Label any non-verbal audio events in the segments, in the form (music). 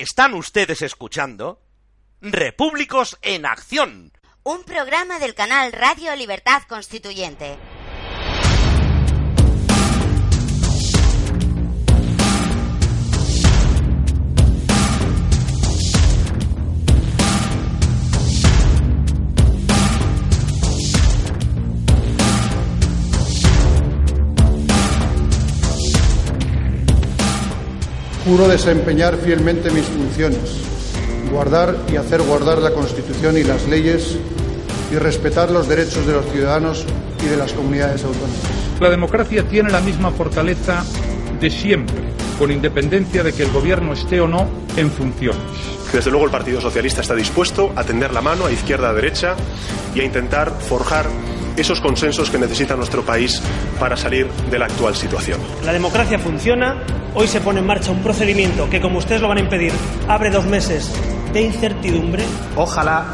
Están ustedes escuchando Repúblicos en Acción. Un programa del canal Radio Libertad Constituyente. Juro desempeñar fielmente mis funciones, guardar y hacer guardar la Constitución y las leyes y respetar los derechos de los ciudadanos y de las comunidades autónomas. La democracia tiene la misma fortaleza de siempre, con independencia de que el gobierno esté o no en funciones. Desde luego el Partido Socialista está dispuesto a tender la mano a izquierda, a derecha y a intentar forjar esos consensos que necesita nuestro país para salir de la actual situación. La democracia funciona. Hoy se pone en marcha un procedimiento que, como ustedes lo van a impedir, abre dos meses de incertidumbre. Ojalá,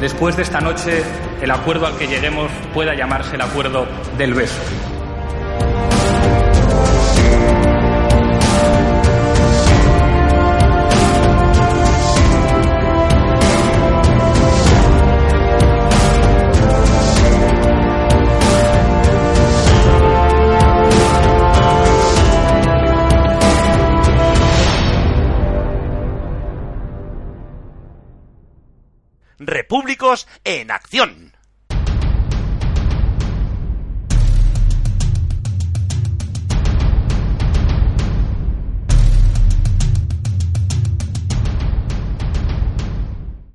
después de esta noche, el acuerdo al que lleguemos pueda llamarse el acuerdo del beso. Repúblicos en Acción.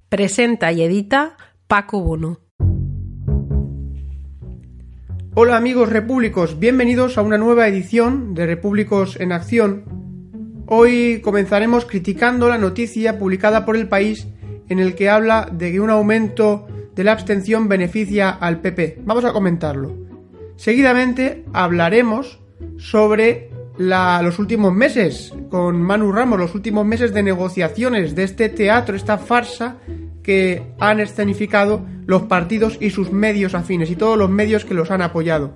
Presenta y edita Paco Bono. Hola amigos repúblicos, bienvenidos a una nueva edición de Repúblicos en Acción. Hoy comenzaremos criticando la noticia publicada por el país en el que habla de que un aumento de la abstención beneficia al PP. Vamos a comentarlo. Seguidamente hablaremos sobre los últimos meses con Manu Ramos, los últimos meses de negociaciones de este teatro, esta farsa que han escenificado los partidos y sus medios afines y todos los medios que los han apoyado.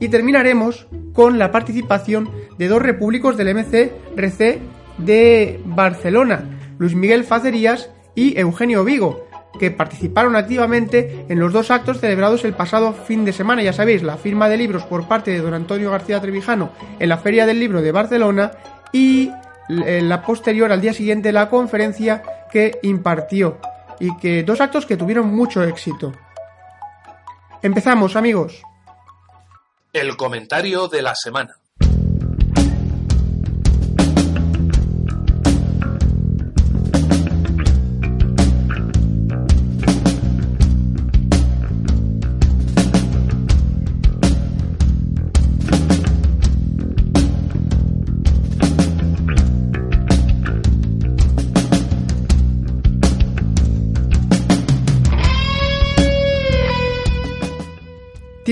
Y terminaremos con la participación de dos repúblicos del MC-RC de Barcelona, Luis Miguel Facerías y Eugenio Vigo, que participaron activamente en los dos actos celebrados el pasado fin de semana. Ya sabéis, la firma de libros por parte de don Antonio García Trevijano en la Feria del Libro de Barcelona y la posterior al día siguiente la conferencia que impartió y que dos actos que tuvieron mucho éxito. Empezamos, amigos. El comentario de la semana.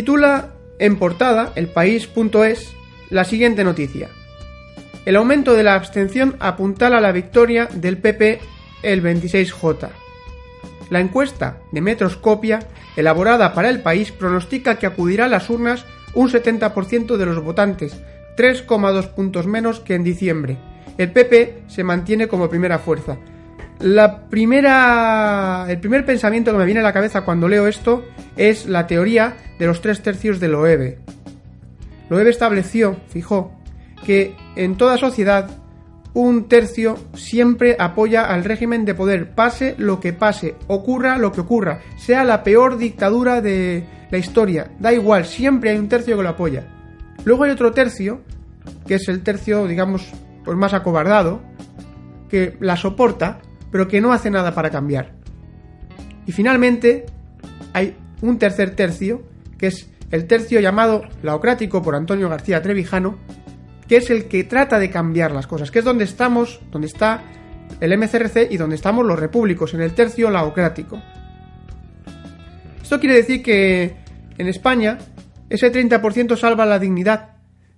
Titula en portada el país.es la siguiente noticia. El aumento de la abstención apuntala la victoria del PP el 26J. La encuesta de Metroscopia, elaborada para el país, pronostica que acudirá a las urnas un 70% de los votantes, 3,2 puntos menos que en diciembre. El PP se mantiene como primera fuerza. La primera, el primer pensamiento que me viene a la cabeza cuando leo esto es la teoría de los tres tercios de Loewe. Loewe estableció, fijó, que en toda sociedad un tercio siempre apoya al régimen de poder, pase lo que pase, ocurra lo que ocurra, sea la peor dictadura de la historia, da igual, siempre hay un tercio que lo apoya. Luego hay otro tercio, que es el tercio, digamos, pues más acobardado, que la soporta, pero que no hace nada para cambiar. Y finalmente hay un tercer tercio, que es el tercio llamado laocrático por Antonio García Trevijano, que es el que trata de cambiar las cosas, que es donde estamos, donde está el MCRC y donde estamos los repúblicos, en el tercio laocrático. Esto quiere decir que en España ese 30% salva la dignidad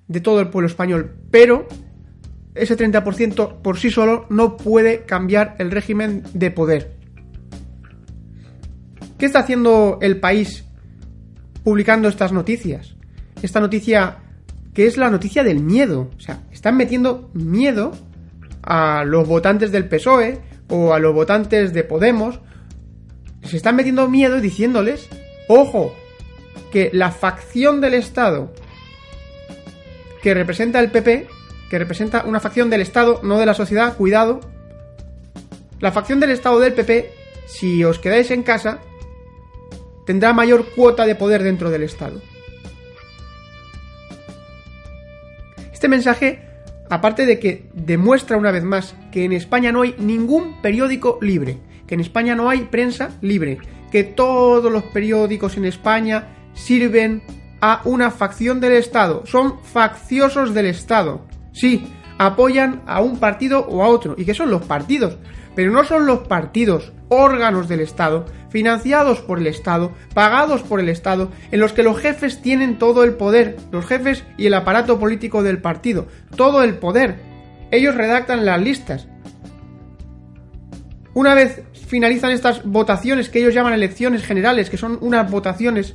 de todo el pueblo español, pero ese 30% por sí solo no puede cambiar el régimen de poder. ¿Qué está haciendo el país publicando estas noticias? Esta noticia que es la noticia del miedo. O sea, están metiendo miedo a los votantes del PSOE o a los votantes de Podemos, se están metiendo miedo diciéndoles, ojo, que la facción del Estado que representa el PP, que representa una facción del Estado, no de la sociedad, cuidado, la facción del Estado del PP, si os quedáis en casa, tendrá mayor cuota de poder dentro del Estado. Este mensaje, aparte de que demuestra una vez más que en España no hay ningún periódico libre, que en España no hay prensa libre, que todos los periódicos en España sirven a una facción del Estado, son facciosos del Estado. Sí, apoyan a un partido o a otro. ¿Y qué son los partidos? Pero no son los partidos órganos del Estado, financiados por el Estado, pagados por el Estado, en los que los jefes tienen todo el poder, los jefes y el aparato político del partido, todo el poder. Ellos redactan las listas. Una vez finalizan estas votaciones que ellos llaman elecciones generales, que son unas votaciones,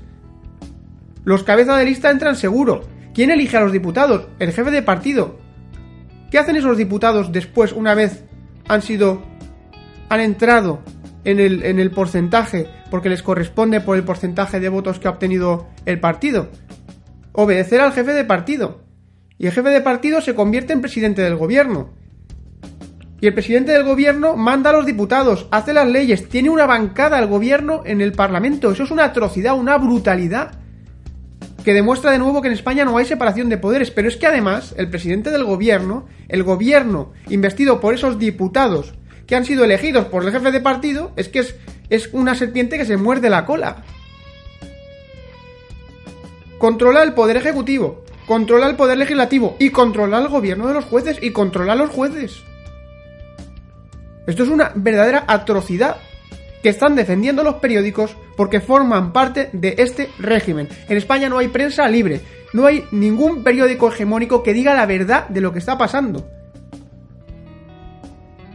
los cabezas de lista entran seguro. ¿Quién elige a los diputados? El jefe de partido. ¿Qué hacen esos diputados después, una vez han sido han entrado en el, en el porcentaje porque les corresponde por el porcentaje de votos que ha obtenido el partido. Obedecer al jefe de partido. Y el jefe de partido se convierte en presidente del gobierno. Y el presidente del gobierno manda a los diputados, hace las leyes, tiene una bancada al gobierno en el parlamento. Eso es una atrocidad, una brutalidad. Que demuestra de nuevo que en España no hay separación de poderes. Pero es que además, el presidente del gobierno, el gobierno investido por esos diputados que han sido elegidos por el jefe de partido, es que es, es una serpiente que se muerde la cola. Controla el poder ejecutivo, controla el poder legislativo y controla el gobierno de los jueces y controla a los jueces. Esto es una verdadera atrocidad que están defendiendo los periódicos porque forman parte de este régimen. En España no hay prensa libre, no hay ningún periódico hegemónico que diga la verdad de lo que está pasando.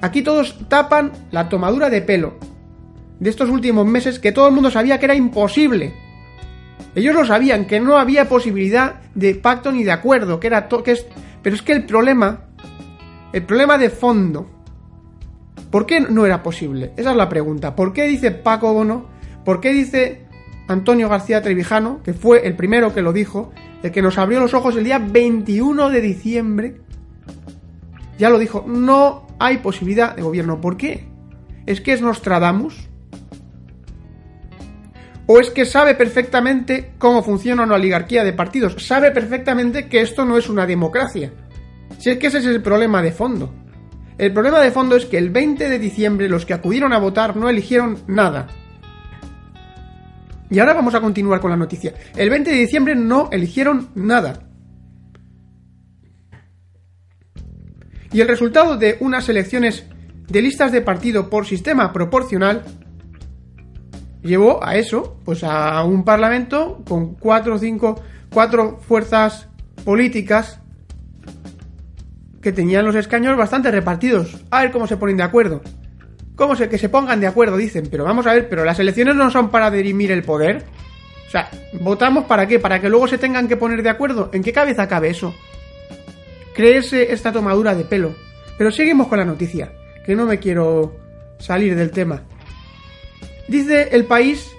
Aquí todos tapan la tomadura de pelo de estos últimos meses que todo el mundo sabía que era imposible. Ellos lo sabían, que no había posibilidad de pacto ni de acuerdo, que era que es... Pero es que el problema, el problema de fondo, ¿por qué no era posible? Esa es la pregunta. ¿Por qué dice Paco Bono? ¿Por qué dice Antonio García Trevijano, que fue el primero que lo dijo, el que nos abrió los ojos el día 21 de diciembre? Ya lo dijo, no hay posibilidad de gobierno. ¿Por qué? ¿Es que es Nostradamus? ¿O es que sabe perfectamente cómo funciona una oligarquía de partidos? Sabe perfectamente que esto no es una democracia. Si es que ese es el problema de fondo. El problema de fondo es que el 20 de diciembre los que acudieron a votar no eligieron nada. Y ahora vamos a continuar con la noticia. El 20 de diciembre no eligieron nada. Y el resultado de unas elecciones de listas de partido por sistema proporcional llevó a eso, pues a un parlamento con cuatro o cinco, cuatro fuerzas políticas que tenían los escaños bastante repartidos. A ver cómo se ponen de acuerdo. ¿Cómo se que se pongan de acuerdo? Dicen, pero vamos a ver, pero las elecciones no son para dirimir el poder. O sea, ¿votamos para qué? ¿Para que luego se tengan que poner de acuerdo? ¿En qué cabeza cabe eso? creerse esta tomadura de pelo. Pero seguimos con la noticia, que no me quiero salir del tema. Dice el país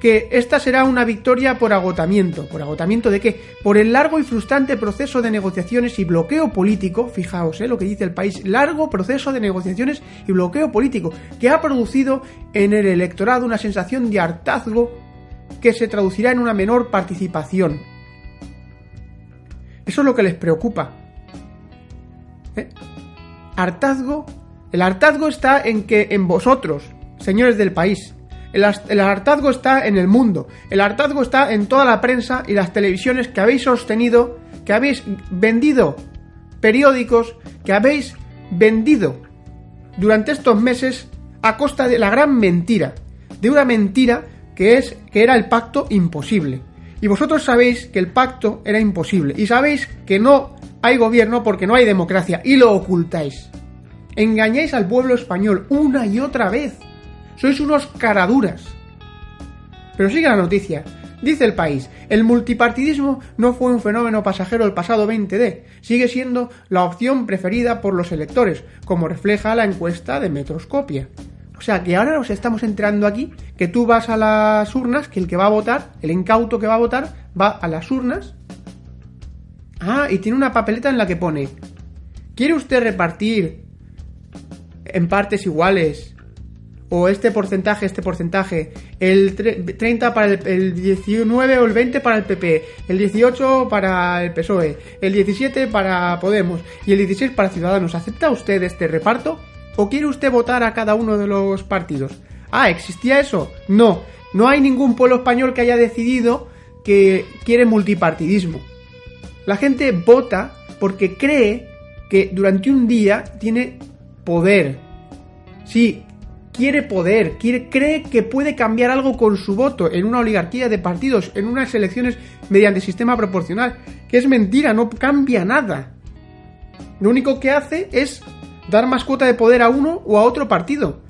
que esta será una victoria por agotamiento. ¿Por agotamiento de qué? Por el largo y frustrante proceso de negociaciones y bloqueo político, fijaos ¿eh? lo que dice el país, largo proceso de negociaciones y bloqueo político, que ha producido en el electorado una sensación de hartazgo que se traducirá en una menor participación. Eso es lo que les preocupa, ¿Eh? Hartazgo. El hartazgo está en que en vosotros, señores del país. El, hartazgo está en el mundo. El hartazgo está en toda la prensa y las televisiones que habéis sostenido, que habéis vendido periódicos, que habéis vendido durante estos meses a costa de la gran mentira. De una mentira que es que era el pacto imposible. Y vosotros sabéis que el pacto era imposible. Y sabéis que no hay gobierno porque no hay democracia y lo ocultáis. Engañáis al pueblo español una y otra vez. Sois unos caraduras. Pero sigue la noticia. Dice el país, el multipartidismo no fue un fenómeno pasajero el pasado 20D, sigue siendo la opción preferida por los electores, como refleja la encuesta de Metroscopia. O sea que ahora nos estamos entrando aquí que tú vas a las urnas, que el que va a votar, el incauto que va a votar, va a las urnas. Ah, y tiene una papeleta en la que pone, ¿quiere usted repartir en partes iguales o este porcentaje, este porcentaje, el 30 para el, el, 19 o el 20 para el PP, el 18 para el PSOE, el 17 para Podemos y el 16 para Ciudadanos. ¿Acepta usted este reparto? ¿O quiere usted votar a cada uno de los partidos? Ah, ¿existía eso? No, no hay ningún pueblo español que haya decidido que quiere multipartidismo. La gente vota porque cree que durante un día tiene poder. Sí, quiere poder, quiere, cree que puede cambiar algo con su voto en una oligarquía de partidos, en unas elecciones mediante sistema proporcional, que es mentira, no cambia nada. Lo único que hace es dar más cuota de poder a uno o a otro partido,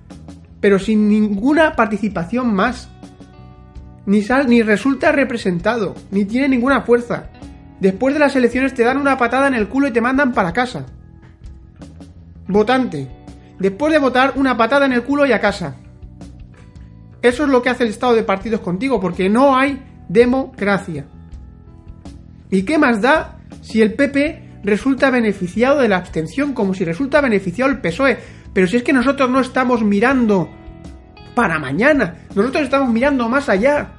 pero sin ninguna participación más. Ni, sal, ni resulta representado, ni tiene ninguna fuerza. Después de las elecciones te dan una patada en el culo y te mandan para casa. Votante. Después de votar, una patada en el culo y a casa. Eso es lo que hace el estado de partidos contigo, porque no hay democracia. ¿Y qué más da si el PP resulta beneficiado de la abstención, como si resulta beneficiado el PSOE. Pero si es que nosotros no estamos mirando para mañana, nosotros estamos mirando más allá.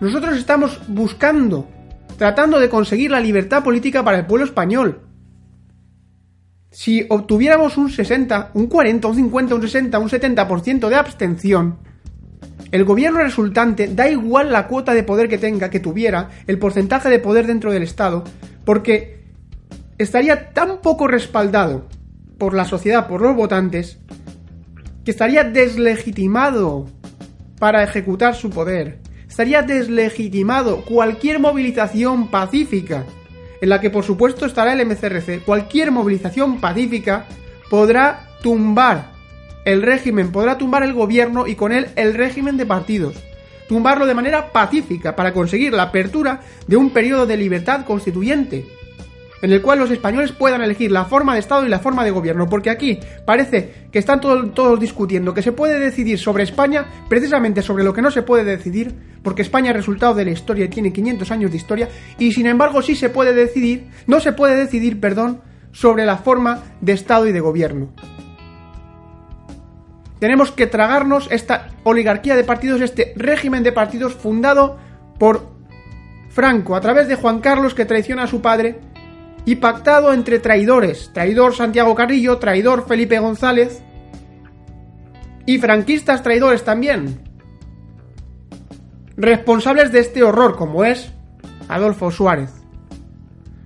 Nosotros estamos buscando, tratando de conseguir la libertad política para el pueblo español. Si obtuviéramos un 60, un 40, un 50, un 60, un 70% de abstención, el gobierno resultante da igual la cuota de poder que tenga, que tuviera, el porcentaje de poder dentro del Estado, porque estaría tan poco respaldado por la sociedad, por los votantes, que estaría deslegitimado para ejecutar su poder. Estaría deslegitimado cualquier movilización pacífica, en la que por supuesto estará el MCRC. Cualquier movilización pacífica podrá tumbar el régimen, podrá tumbar el gobierno y con él el régimen de partidos. Tumbarlo de manera pacífica para conseguir la apertura de un periodo de libertad constituyente en el cual los españoles puedan elegir la forma de Estado y la forma de gobierno, porque aquí parece que están todos discutiendo que se puede decidir sobre España precisamente sobre lo que no se puede decidir, porque España es resultado de la historia y tiene 500 años de historia, y sin embargo sí se puede decidir, no se puede decidir, perdón, sobre la forma de Estado y de gobierno. Tenemos que tragarnos esta oligarquía de partidos, este régimen de partidos fundado por Franco, a través de Juan Carlos que traiciona a su padre y pactado entre traidores, traidor Santiago Carrillo, traidor Felipe González y franquistas traidores también. Responsables de este horror como es Adolfo Suárez.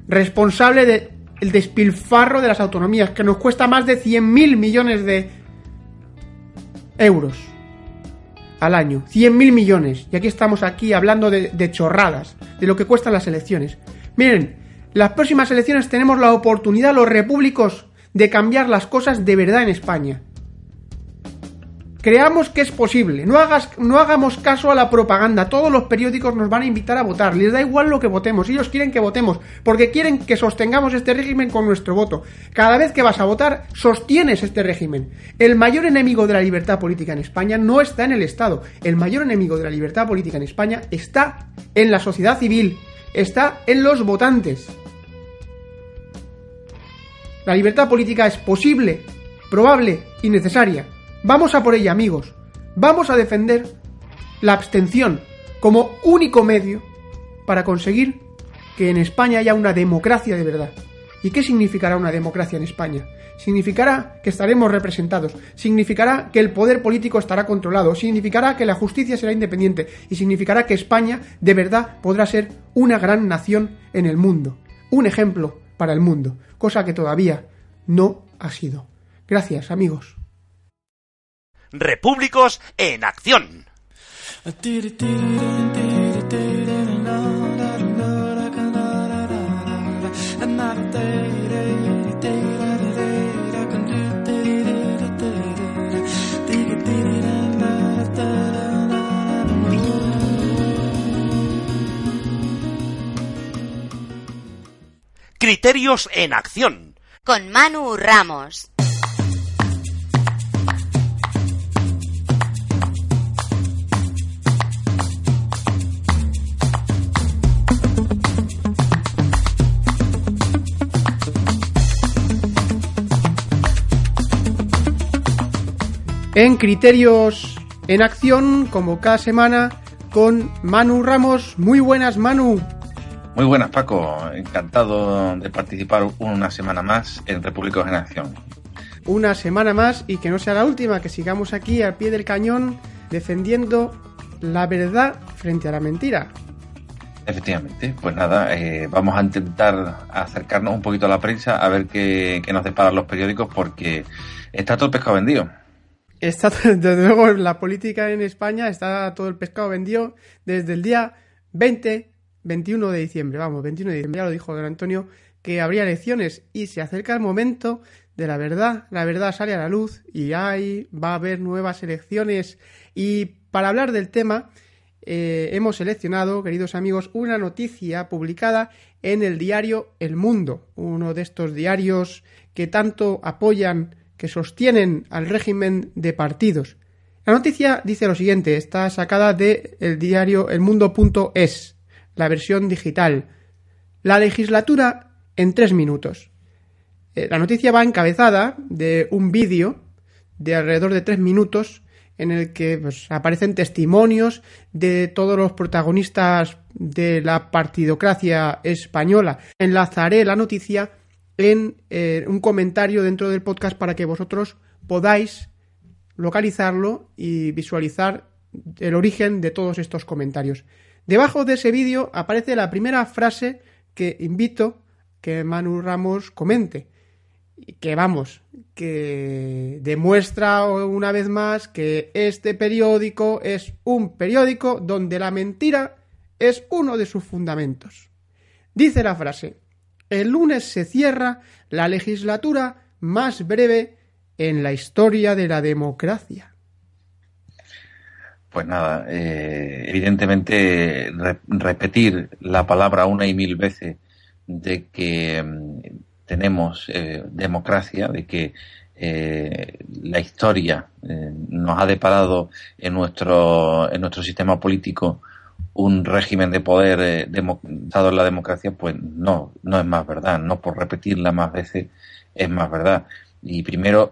Responsable del despilfarro de las autonomías que nos cuesta más de 100.000 millones de euros al año. 100.000 millones. Y aquí estamos aquí hablando de, de chorradas, de lo que cuestan las elecciones. Miren, las próximas elecciones tenemos la oportunidad, los repúblicos, de cambiar las cosas de verdad en España. Creamos que es posible, no, hagas, no hagamos caso a la propaganda, todos los periódicos nos van a invitar a votar, les da igual lo que votemos, ellos quieren que votemos, porque quieren que sostengamos este régimen con nuestro voto. Cada vez que vas a votar, sostienes este régimen. El mayor enemigo de la libertad política en España no está en el Estado, el mayor enemigo de la libertad política en España está en la sociedad civil, está en los votantes. La libertad política es posible, probable y necesaria. Vamos a por ella, amigos. Vamos a defender la abstención como único medio para conseguir que en España haya una democracia de verdad. ¿Y qué significará una democracia en España? Significará que estaremos representados, significará que el poder político estará controlado, significará que la justicia será independiente y significará que España de verdad podrá ser una gran nación en el mundo, un ejemplo para el mundo, cosa que todavía no ha sido. Gracias, amigos. Repúblicos en acción. Criterios en acción. Con Manu Ramos. En Criterios en acción, como cada semana, con Manu Ramos. Muy buenas, Manu. Muy buenas, Paco. Encantado de participar una semana más en Repúblicos en Acción. Una semana más y que no sea la última, que sigamos aquí al pie del cañón defendiendo la verdad frente a la mentira. Efectivamente, pues nada, eh, vamos a intentar acercarnos un poquito a la prensa a ver qué, qué nos deparan los periódicos porque está todo el pescado vendido. Está, (laughs) desde luego, la política en España está todo el pescado vendido desde el día 20, 21 de diciembre. Vamos, 21 de diciembre, ya lo dijo don Antonio, que habría elecciones y se acerca el momento de la verdad. La verdad sale a la luz y ahí va a haber nuevas elecciones. Y para hablar del tema, eh, hemos seleccionado, queridos amigos, una noticia publicada en el diario El Mundo, uno de estos diarios que tanto apoyan que sostienen al régimen de partidos. La noticia dice lo siguiente, está sacada del el diario elmundo.es, la versión digital. La legislatura en tres minutos. Eh, la noticia va encabezada de un vídeo de alrededor de tres minutos en el que pues, aparecen testimonios de todos los protagonistas de la partidocracia española. Enlazaré la noticia en eh, un comentario dentro del podcast para que vosotros podáis localizarlo y visualizar el origen de todos estos comentarios. Debajo de ese vídeo aparece la primera frase que invito que Manu Ramos comente. Que vamos, que demuestra una vez más que este periódico es un periódico donde la mentira es uno de sus fundamentos. Dice la frase, el lunes se cierra la legislatura más breve en la historia de la democracia. Pues nada, eh, evidentemente repetir la palabra una y mil veces de que mm, tenemos eh, democracia, de que eh, la historia nos ha deparado en nuestro, en nuestro sistema político un régimen de poder eh, dado en la democracia, pues no, no es más verdad. No por repetirla más veces es más verdad. Y primero,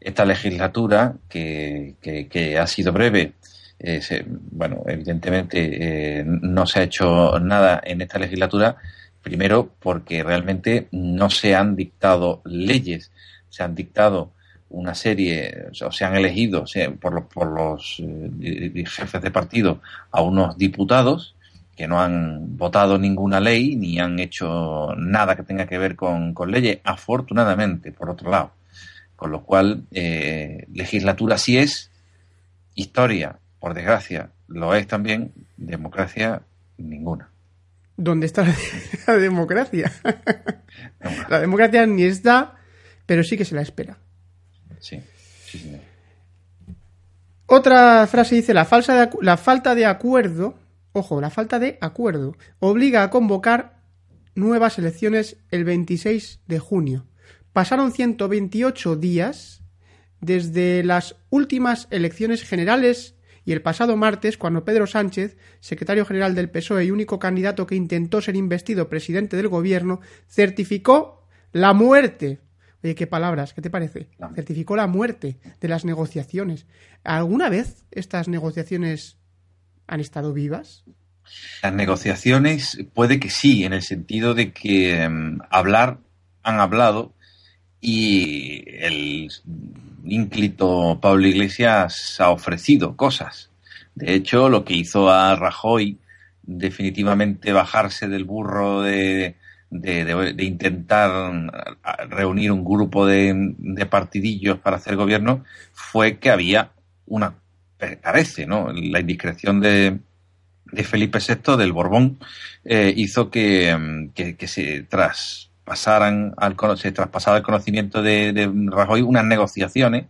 esta legislatura, que, que, ha sido breve, eh, bueno, evidentemente eh, no se ha hecho nada en esta legislatura, primero porque realmente no se han dictado leyes, se han dictado una serie, o se han elegido por, los, por los eh, jefes de partido a unos diputados que no han votado ninguna ley ni han hecho nada que tenga que ver con, leyes, afortunadamente, por otro lado. Con lo cual, eh, legislatura sí es, historia, por desgracia, lo es también, democracia ninguna. ¿Dónde está la (laughs) democracia? la democracia ni está, pero sí que se la espera. Sí, Otra frase dice, la, falsa la falta de acuerdo, ojo, la falta de acuerdo, obliga a convocar nuevas elecciones el 26 de junio. Pasaron 128 días desde las últimas elecciones generales y el pasado martes, cuando Pedro Sánchez, secretario general del PSOE y único candidato que intentó ser investido presidente del gobierno, certificó la muerte Oye, qué palabras, ¿qué te parece? Certificó la muerte de las negociaciones. ¿Alguna vez estas negociaciones han estado vivas? Las negociaciones puede que sí, en el sentido de que em, hablar han hablado y el ínclito Pablo Iglesias ha ofrecido cosas. De hecho, lo que hizo a Rajoy definitivamente bajarse del burro de, de, intentar reunir un grupo de, partidillos para hacer gobierno fue que había una, parece, ¿no? La indiscreción de, de Felipe VI, del Borbón, eh, hizo que, que, se traspasaran al, se traspasara el conocimiento de, Rajoy unas negociaciones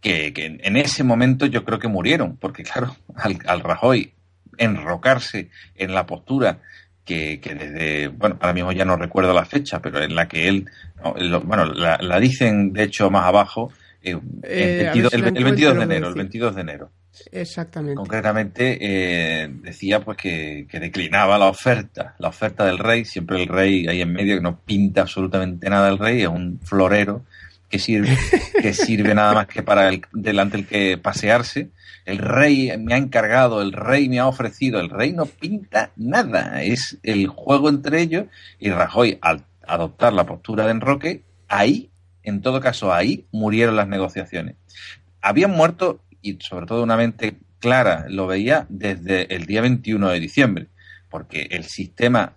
que, que, en ese momento yo creo que murieron, porque claro, (laughs) al, al Rajoy enrocarse en la postura que, desde, bueno, ahora mismo ya no recuerdo la fecha, pero en la que él, bueno, la, dicen de hecho más abajo, el, 22, de enero, el 22 de enero. Exactamente. Concretamente eh, decía pues que, declinaba la oferta, la oferta del rey, siempre el rey ahí en medio que no pinta absolutamente nada el rey, es un florero que sirve, que sirve nada más que para el, delante el que pasearse. El rey me ha encargado, el rey me ha ofrecido, el rey no pinta nada, es el juego entre ellos y Rajoy al adoptar la postura de enroque, ahí, en todo caso ahí, murieron las negociaciones. Habían muerto y sobre todo una mente clara lo veía desde el día 21 de diciembre, porque el sistema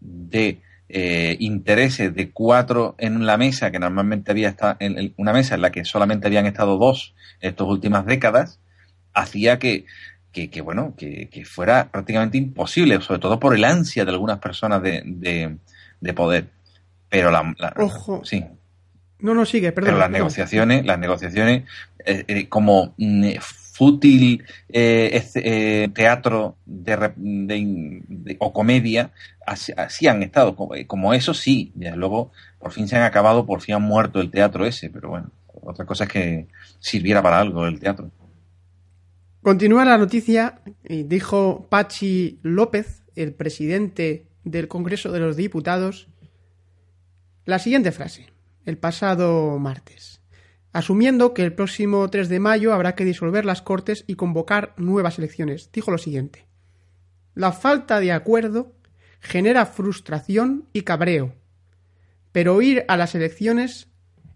de eh, intereses de cuatro en la mesa, que normalmente había estado en una mesa en la que solamente habían estado dos en estas últimas décadas, hacía que, que, bueno, que, fuera prácticamente imposible, sobre todo por el ansia de algunas personas de, de, poder. Pero la, Ojo. Sí. No, no, sigue, perdón. Pero las negociaciones, las negociaciones, eh, eh, como mm, fútil eh, teatro de, o comedia, así, han estado. Como, eso sí, desde luego, por fin se han acabado, por fin han muerto el teatro ese, pero bueno, otra cosa es que sirviera para algo el teatro. Continúa la noticia y dijo Pachi López, el presidente del Congreso de los Diputados, la siguiente frase el pasado martes, asumiendo que el próximo 3 de mayo habrá que disolver las Cortes y convocar nuevas elecciones. Dijo lo siguiente. La falta de acuerdo genera frustración y cabreo, pero ir a las elecciones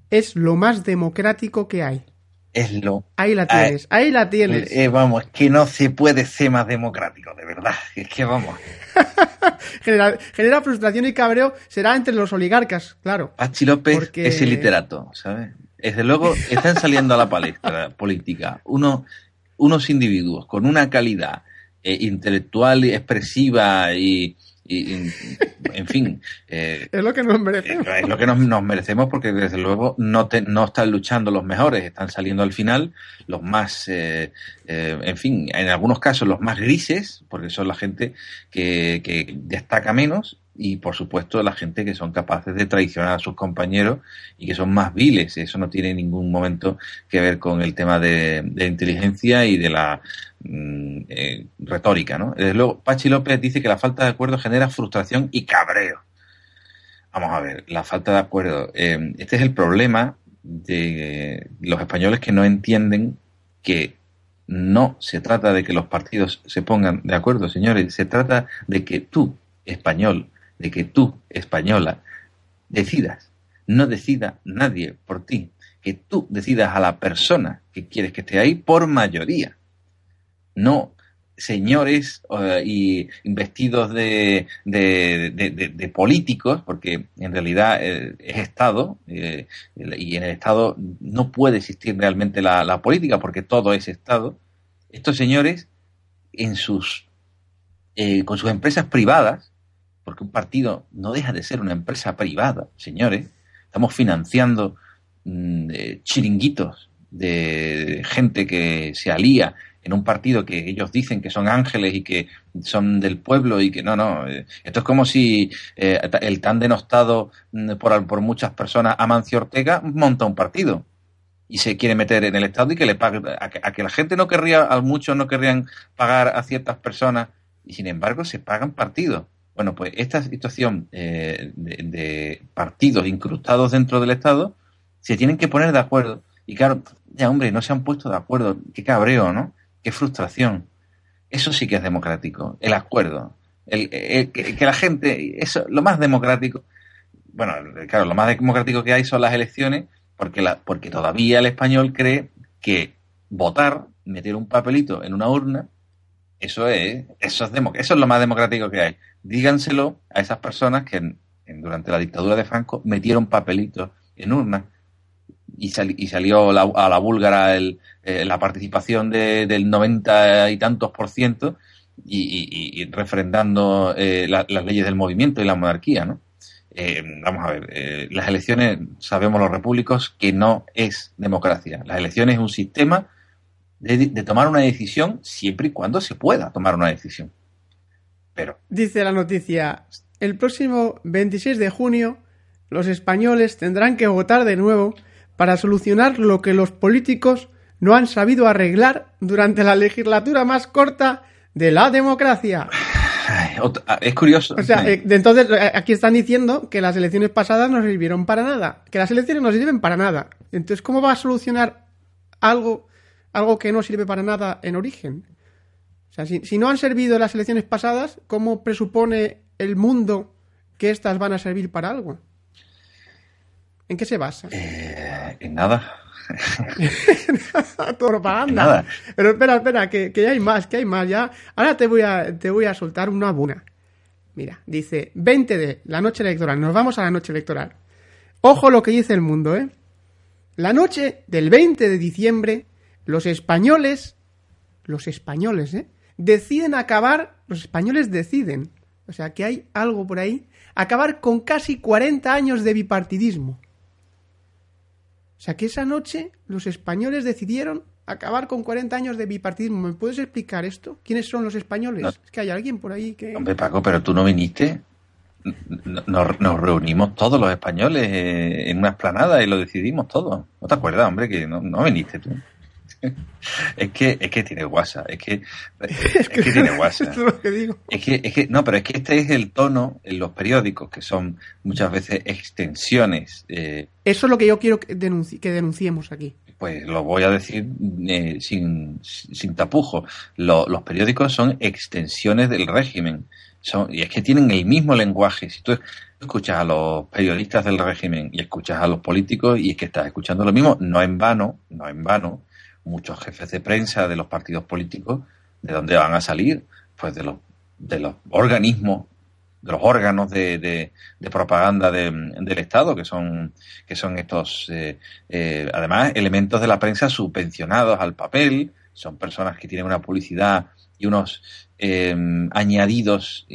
es lo más democrático que hay. Es lo. Ahí la tienes, ahí, la tienes. Eh, vamos, es que no se puede ser más democrático, de verdad. Es que vamos. (laughs) genera, frustración y cabreo será entre los oligarcas, claro. Pachi López es el literato, ¿sabes? Desde luego están saliendo a la palestra política unos, unos individuos con una calidad eh, intelectual y y, en fin. (laughs) Eh, es lo que nos merecemos. Es lo que nos, merecemos porque desde luego no, no están luchando los mejores, están saliendo al final los más, eh, eh, en fin, en algunos casos los más grises, porque son la gente que, que destaca menos y por supuesto la gente que son capaces de traicionar a sus compañeros y que son más viles. Eso no tiene ningún momento que ver con el tema de, de inteligencia y de la mm, eh, retórica. ¿no? Desde luego, Pachi López dice que la falta de acuerdo genera frustración y cabreo. Vamos a ver, la falta de acuerdo. Eh, este es el problema de los españoles que no entienden que no se trata de que los partidos se pongan de acuerdo, señores, se trata de que tú, español, de que tú, española, decidas, no decida nadie por ti, que tú decidas a la persona que quieres que esté ahí por mayoría, no señores uh, y investidos de, de, políticos, porque en realidad eh, es Estado, eh, y en el Estado no puede existir realmente la, la, política, porque todo es Estado. Estos señores, en sus, eh, con sus empresas privadas, porque un partido no deja de ser una empresa privada, señores. Estamos financiando mm, chiringuitos de gente que se alía en un partido que ellos dicen que son ángeles y que son del pueblo y que no, no. Eh, esto es como si eh, el tan denostado mm, por, por muchas personas Amancio Ortega monta un partido y se quiere meter en el Estado y que le pague a que, la gente no querría, a muchos no querrían pagar a ciertas personas y sin embargo se pagan partidos. Bueno, pues esta situación eh, de, partidos incrustados dentro del Estado se tienen que poner de acuerdo. Y claro, ya hombre, no se han puesto de acuerdo. Qué cabreo, ¿no? Qué frustración. Eso sí que es democrático, el acuerdo. El, que, la gente, eso, lo más democrático, bueno, claro, lo más democrático que hay son las elecciones, porque, la, porque todavía el español cree que votar, meter un papelito en una urna, eso es, eso es, eso es lo más democrático que hay díganselo a esas personas que durante la dictadura de Franco metieron papelitos en urna y, y salió a la búlgara el, eh, la participación de, del 90 y tantos por ciento y, refrendando eh, las leyes del movimiento y la monarquía, ¿no? Eh, vamos a ver, las elecciones, sabemos los repúblicos que no es democracia. Las elecciones es un sistema de tomar una decisión siempre y cuando se pueda tomar una decisión Pero. Dice la noticia: el próximo 26 de junio, los españoles tendrán que votar de nuevo para solucionar lo que los políticos no han sabido arreglar durante la legislatura más corta de la democracia. Ah, es curioso. O sea, eh, entonces eh, aquí están diciendo que las elecciones pasadas no sirvieron para nada, que las elecciones no sirven para nada. Entonces, ¿cómo va a solucionar algo, algo que no sirve para nada en origen? O sea, si, no han servido las elecciones pasadas, ¿cómo presupone el mundo que éstas van a servir para algo? ¿En qué se basa? Eh, en nada. (laughs) propaganda. Nada. Pero espera, espera, que, que, hay más, que hay más. Ya. Ahora te voy a, te voy a soltar una buna. Mira, dice 20 de la noche electoral. Nos vamos a la noche electoral. Ojo lo que dice el mundo, ¿eh? La noche del 20 de diciembre, los españoles, los españoles, ¿eh? Deciden acabar, los españoles deciden, o sea que hay algo por ahí, acabar con casi 40 años de bipartidismo. O sea que esa noche los españoles decidieron acabar con 40 años de bipartidismo. ¿Me puedes explicar esto? ¿Quiénes son los españoles? Es que hay alguien por ahí que... Hombre, Paco, pero tú no viniste. Nos, reunimos todos los españoles eh, en una esplanada y lo decidimos todo. ¿No te acuerdas, hombre, que no, no viniste tú? Es que es que tiene WhatsApp, (laughs) es que es que, tiene (laughs) WhatsApp. Es que es que no, pero es que este es el tono en los periódicos que son muchas veces extensiones. Eh, Eso es lo que yo quiero que, denunciemos aquí. Pues lo voy a decir eh, sin, sin tapujo. los periódicos son extensiones del régimen. Son, y es que tienen el mismo lenguaje. Si tú escuchas a los periodistas del régimen y escuchas a los políticos y es que estás escuchando lo mismo, no en vano, no en vano, muchos jefes de prensa de los partidos políticos, ¿de dónde van a salir? Pues de los, de los organismos, de los órganos de, de, propaganda del Estado, que son, que son estos, eh, eh, además, elementos de la prensa subvencionados al papel, son personas que tienen una publicidad y unos eh, añadidos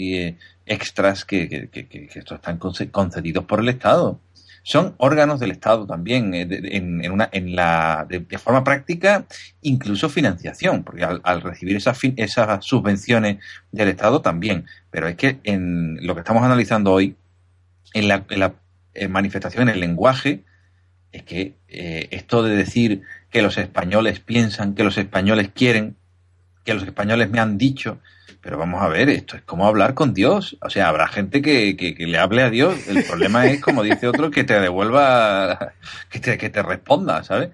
extras que, que, que, que, estos están concedidos por el Estado son órganos del Estado también, eh, en, una, en la, de, forma práctica, incluso financiación, porque al, recibir esas, esas subvenciones del Estado también. Pero es que en lo que estamos analizando hoy, en la, en la manifestación, en el lenguaje, es que eh, esto de decir que los españoles piensan, que los españoles quieren, que los españoles me han dicho, pero vamos a ver, esto es como hablar con Dios. O sea, habrá gente que, que, le hable a Dios. El problema es, como dice otro, que te devuelva, (laughs) que te, que te responda, ¿sabes?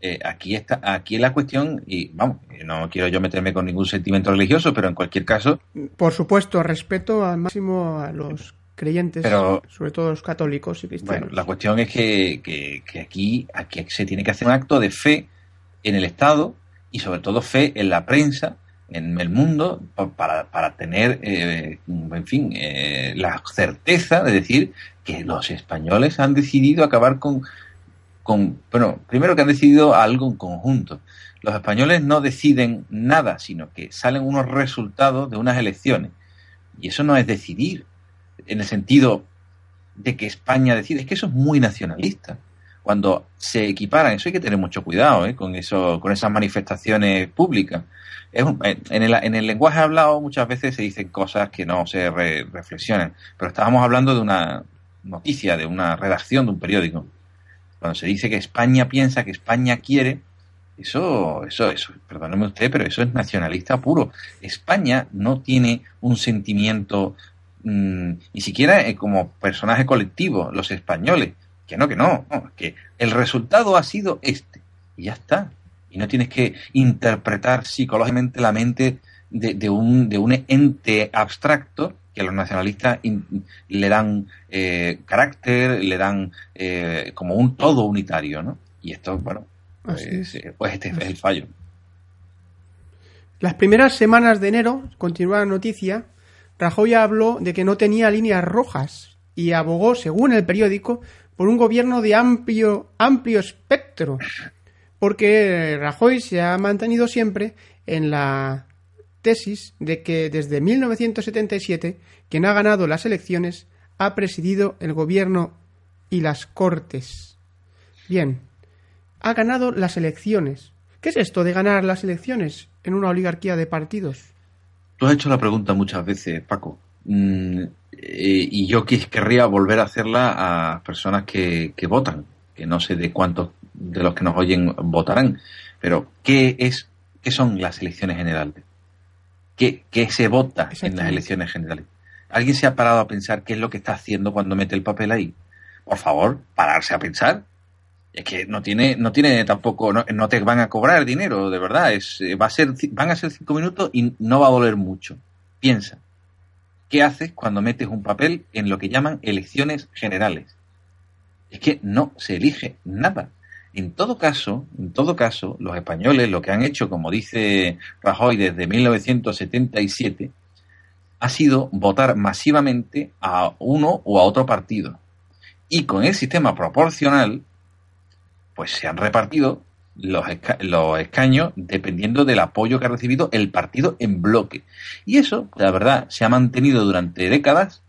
Eh, aquí está, aquí la cuestión, y vamos, no quiero yo meterme con ningún sentimiento religioso, pero en cualquier caso. Por supuesto, respeto al máximo a los creyentes, sobre todo los católicos y cristianos. Bueno, la cuestión es que, que, que aquí, aquí se tiene que hacer un acto de fe en el Estado y sobre todo fe en la prensa en el mundo para, para tener, eh, en fin, eh, la certeza de decir que los españoles han decidido acabar con, con, bueno, primero que han decidido algo en conjunto. Los españoles no deciden nada, sino que salen unos resultados de unas elecciones. Y eso no es decidir en el sentido de que España decide, es que eso es muy nacionalista. Cuando se equiparan, eso hay que tener mucho cuidado ¿eh? con, eso, con esas manifestaciones públicas en, el, en, el, lenguaje hablado muchas veces se dicen cosas que no se reflexionan, pero estábamos hablando de una noticia, de una redacción de un periódico. Cuando se dice que España piensa, que España quiere, eso, eso, eso, perdóneme usted, pero eso es nacionalista puro. España no tiene un sentimiento, mm, ni siquiera eh, como personaje colectivo, los españoles, que no, que no, no, que el resultado ha sido este, y ya está. Y no tienes que interpretar psicológicamente la mente de, un, de un ente abstracto que los nacionalistas le dan eh, carácter, le dan eh, como un todo unitario, ¿no? Y esto, bueno, pues, eh, pues este es el fallo. Las primeras semanas de enero, continúa la noticia, Rajoy habló de que no tenía líneas rojas y abogó, según el periódico, por un gobierno de amplio, amplio espectro porque Rajoy se ha mantenido siempre en la tesis de que desde 1977 quien ha ganado las elecciones ha presidido el gobierno y las cortes. Bien, ha ganado las elecciones. ¿Qué es esto de ganar las elecciones en una oligarquía de partidos? Tú has hecho la pregunta muchas veces, Paco. Mm, eh, y yo querría volver a hacerla a personas que, que votan, que no sé de cuántos de los que nos oyen votarán, pero ¿qué es qué son las elecciones generales? ¿Qué, qué se vota en las elecciones generales? ¿Alguien se ha parado a pensar qué es lo que está haciendo cuando mete el papel ahí? Por favor, pararse a pensar. Es que no tiene, no tiene tampoco, no, no te van a cobrar dinero, de verdad. Es, va a ser, van a ser cinco minutos y no va a doler mucho. Piensa. ¿Qué haces cuando metes un papel en lo que llaman elecciones generales? Es que no se elige nada. En todo caso, en todo caso, los españoles lo que han hecho, como dice Rajoy desde 1977, ha sido votar masivamente a uno o a otro partido. Y con el sistema proporcional, pues se han repartido los, los, escaños dependiendo del apoyo que ha recibido el partido en bloque. Y eso, la verdad, se ha mantenido durante décadas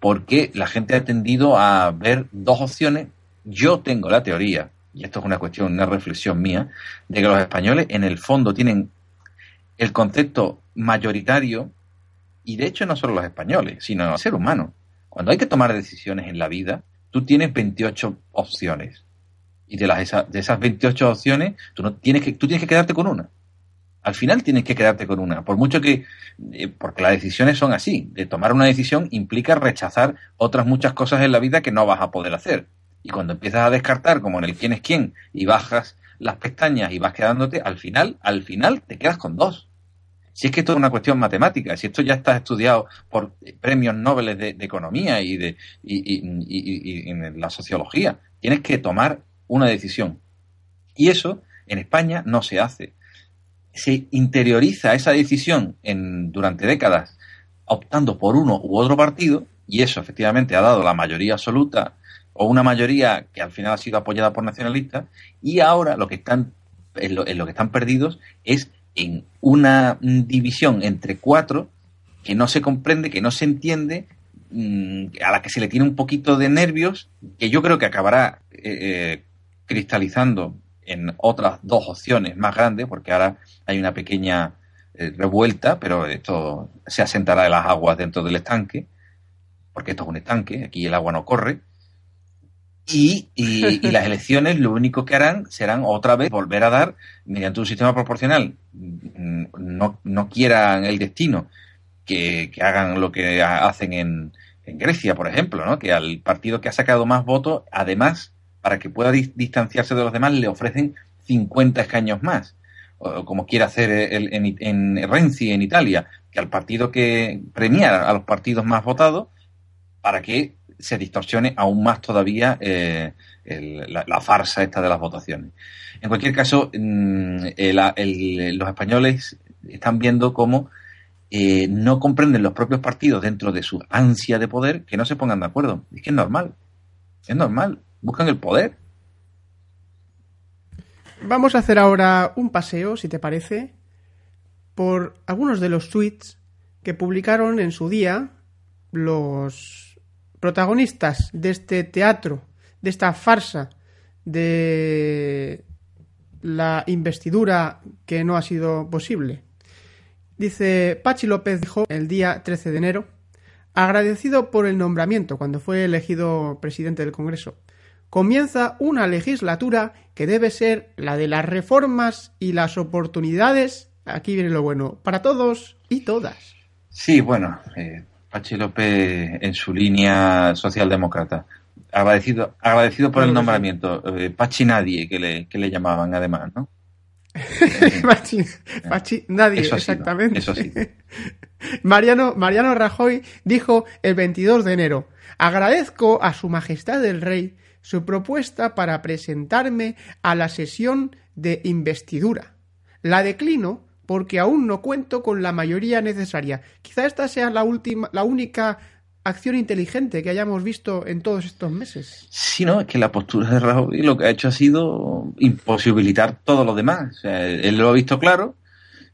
porque la gente ha tendido a ver dos opciones. Yo tengo la teoría, y esto es una cuestión, una reflexión mía, de que los españoles en el fondo tienen el concepto mayoritario, y de hecho no solo los españoles, sino el ser humano. Cuando hay que tomar decisiones en la vida, tú tienes 28 opciones y de, las, de esas 28 opciones, tú, no tienes que, tú tienes que quedarte con una. Al final tienes que quedarte con una. Por mucho que. Eh, porque las decisiones son así. De tomar una decisión implica rechazar otras muchas cosas en la vida que no vas a poder hacer. Y cuando empiezas a descartar, como en el quién es quién, y bajas las pestañas y vas quedándote, al final, al final te quedas con dos. Si es que esto es una cuestión matemática, si esto ya está estudiado por premios Nobel de, economía y de y, y, y, en la sociología, tienes que tomar una decisión. Y eso en España no se hace. Se interioriza esa decisión en, durante décadas optando por uno u otro partido y eso efectivamente ha dado la mayoría absoluta o una mayoría que al final ha sido apoyada por nacionalistas y ahora lo que están en lo, que están perdidos es en una división entre cuatro que no se comprende, que no se entiende, mm, a la que se le tiene un poquito de nervios, que yo creo que acabará eh, eh, cristalizando en otras dos opciones más grandes, porque ahora hay una pequeña eh, revuelta, pero esto se asentará en las aguas dentro del estanque, porque esto es un estanque, aquí el agua no corre. Y, y, las (laughs) elecciones lo único que harán serán otra vez volver a dar, mediante un sistema proporcional, no, no quieran el destino, que, que hagan lo que hacen en, en Grecia, por ejemplo, ¿no? que al partido que ha sacado más votos, además para que pueda distanciarse de los demás, le ofrecen 50 escaños más. Como quiere hacer el, en, Renzi en Italia, que al partido que premia a los partidos más votados, para que se distorsione aún más todavía eh, la, farsa esta de las votaciones. En cualquier caso, mm, los españoles están viendo cómo eh, no comprenden los propios partidos dentro de su ansia de poder que no se pongan de acuerdo. Es que es normal. Es normal buscan el poder. Vamos a hacer ahora un paseo, si te parece, por algunos de los tweets que publicaron en su día los protagonistas de este teatro, de esta farsa de la investidura que no ha sido posible. Dice Pachi López dijo el día 13 de enero, agradecido por el nombramiento cuando fue elegido presidente del Congreso comienza una legislatura que debe ser la de las reformas y las oportunidades, aquí viene lo bueno, para todos y todas. Sí, bueno, eh, Pachi López en su línea socialdemócrata. Agradecido, agradecido por el nombramiento. Eh, Pachi Nadie, que le, que le llamaban además, ¿no? (laughs) Pachi, Pachi, nadie, exactamente. eso sí. (laughs) Mariano, Mariano Rajoy dijo el 22 de enero, agradezco a Su Majestad el Rey su propuesta para presentarme a la sesión de investidura. La declino porque aún no cuento con la mayoría necesaria. Quizá esta sea la última, la única acción inteligente que hayamos visto en todos estos meses. Sí, no, es que la postura de Rajoy lo que ha hecho ha sido imposibilitar todo lo demás. él lo ha visto claro.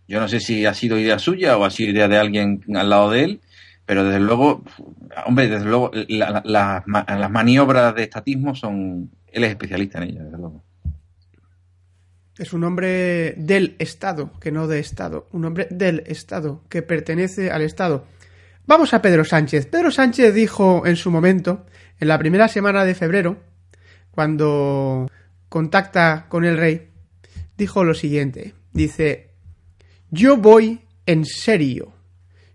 Yo no sé si ha sido idea suya o ha sido idea de alguien al lado de él, pero desde luego, hombre, desde luego, las maniobras de estatismo son. Él es especialista en ellas, desde luego. Es un hombre del Estado, que no de Estado. Un hombre del Estado, que pertenece al Estado. Vamos a Pedro Sánchez. Pedro Sánchez dijo en su momento, en la primera semana de febrero, cuando contacta con el rey, dijo lo siguiente. Dice, yo voy en serio.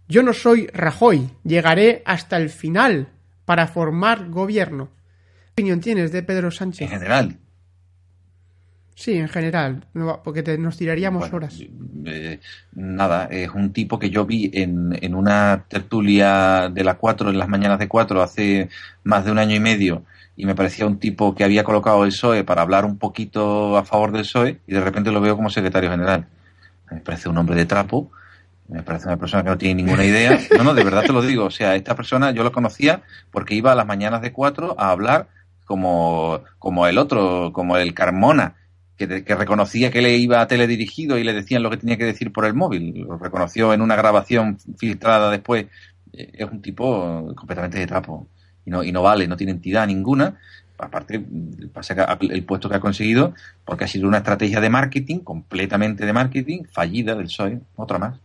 Yo no soy Rajoy. Llegaré hasta el final para formar gobierno. ¿Qué opinión tienes de Pedro Sánchez? En general. Sí, en general, porque te, nos tiraríamos horas. Eh, nada, es un tipo que yo vi en, en una tertulia de la 4, en las mañanas de 4, hace más de un año y medio, y me parecía un tipo que había colocado el PSOE para hablar un poquito a favor del PSOE, y de repente lo veo como secretario general. Me parece un hombre de trapo, me parece una persona que no tiene ninguna idea. No, no, de verdad te lo digo. O sea, esta persona yo lo conocía porque iba a las mañanas de 4 a hablar como, como el otro, como el Carmona que, reconocía que le iba a teledirigido y le decían lo que tenía que decir por el móvil. Lo reconoció en una grabación filtrada después. Eh, es un tipo completamente de trapo y no, y no vale, no tiene entidad ninguna. Aparte, pasa el puesto que ha conseguido porque ha sido una estrategia de marketing, completamente de marketing, fallida del PSOE, otra más.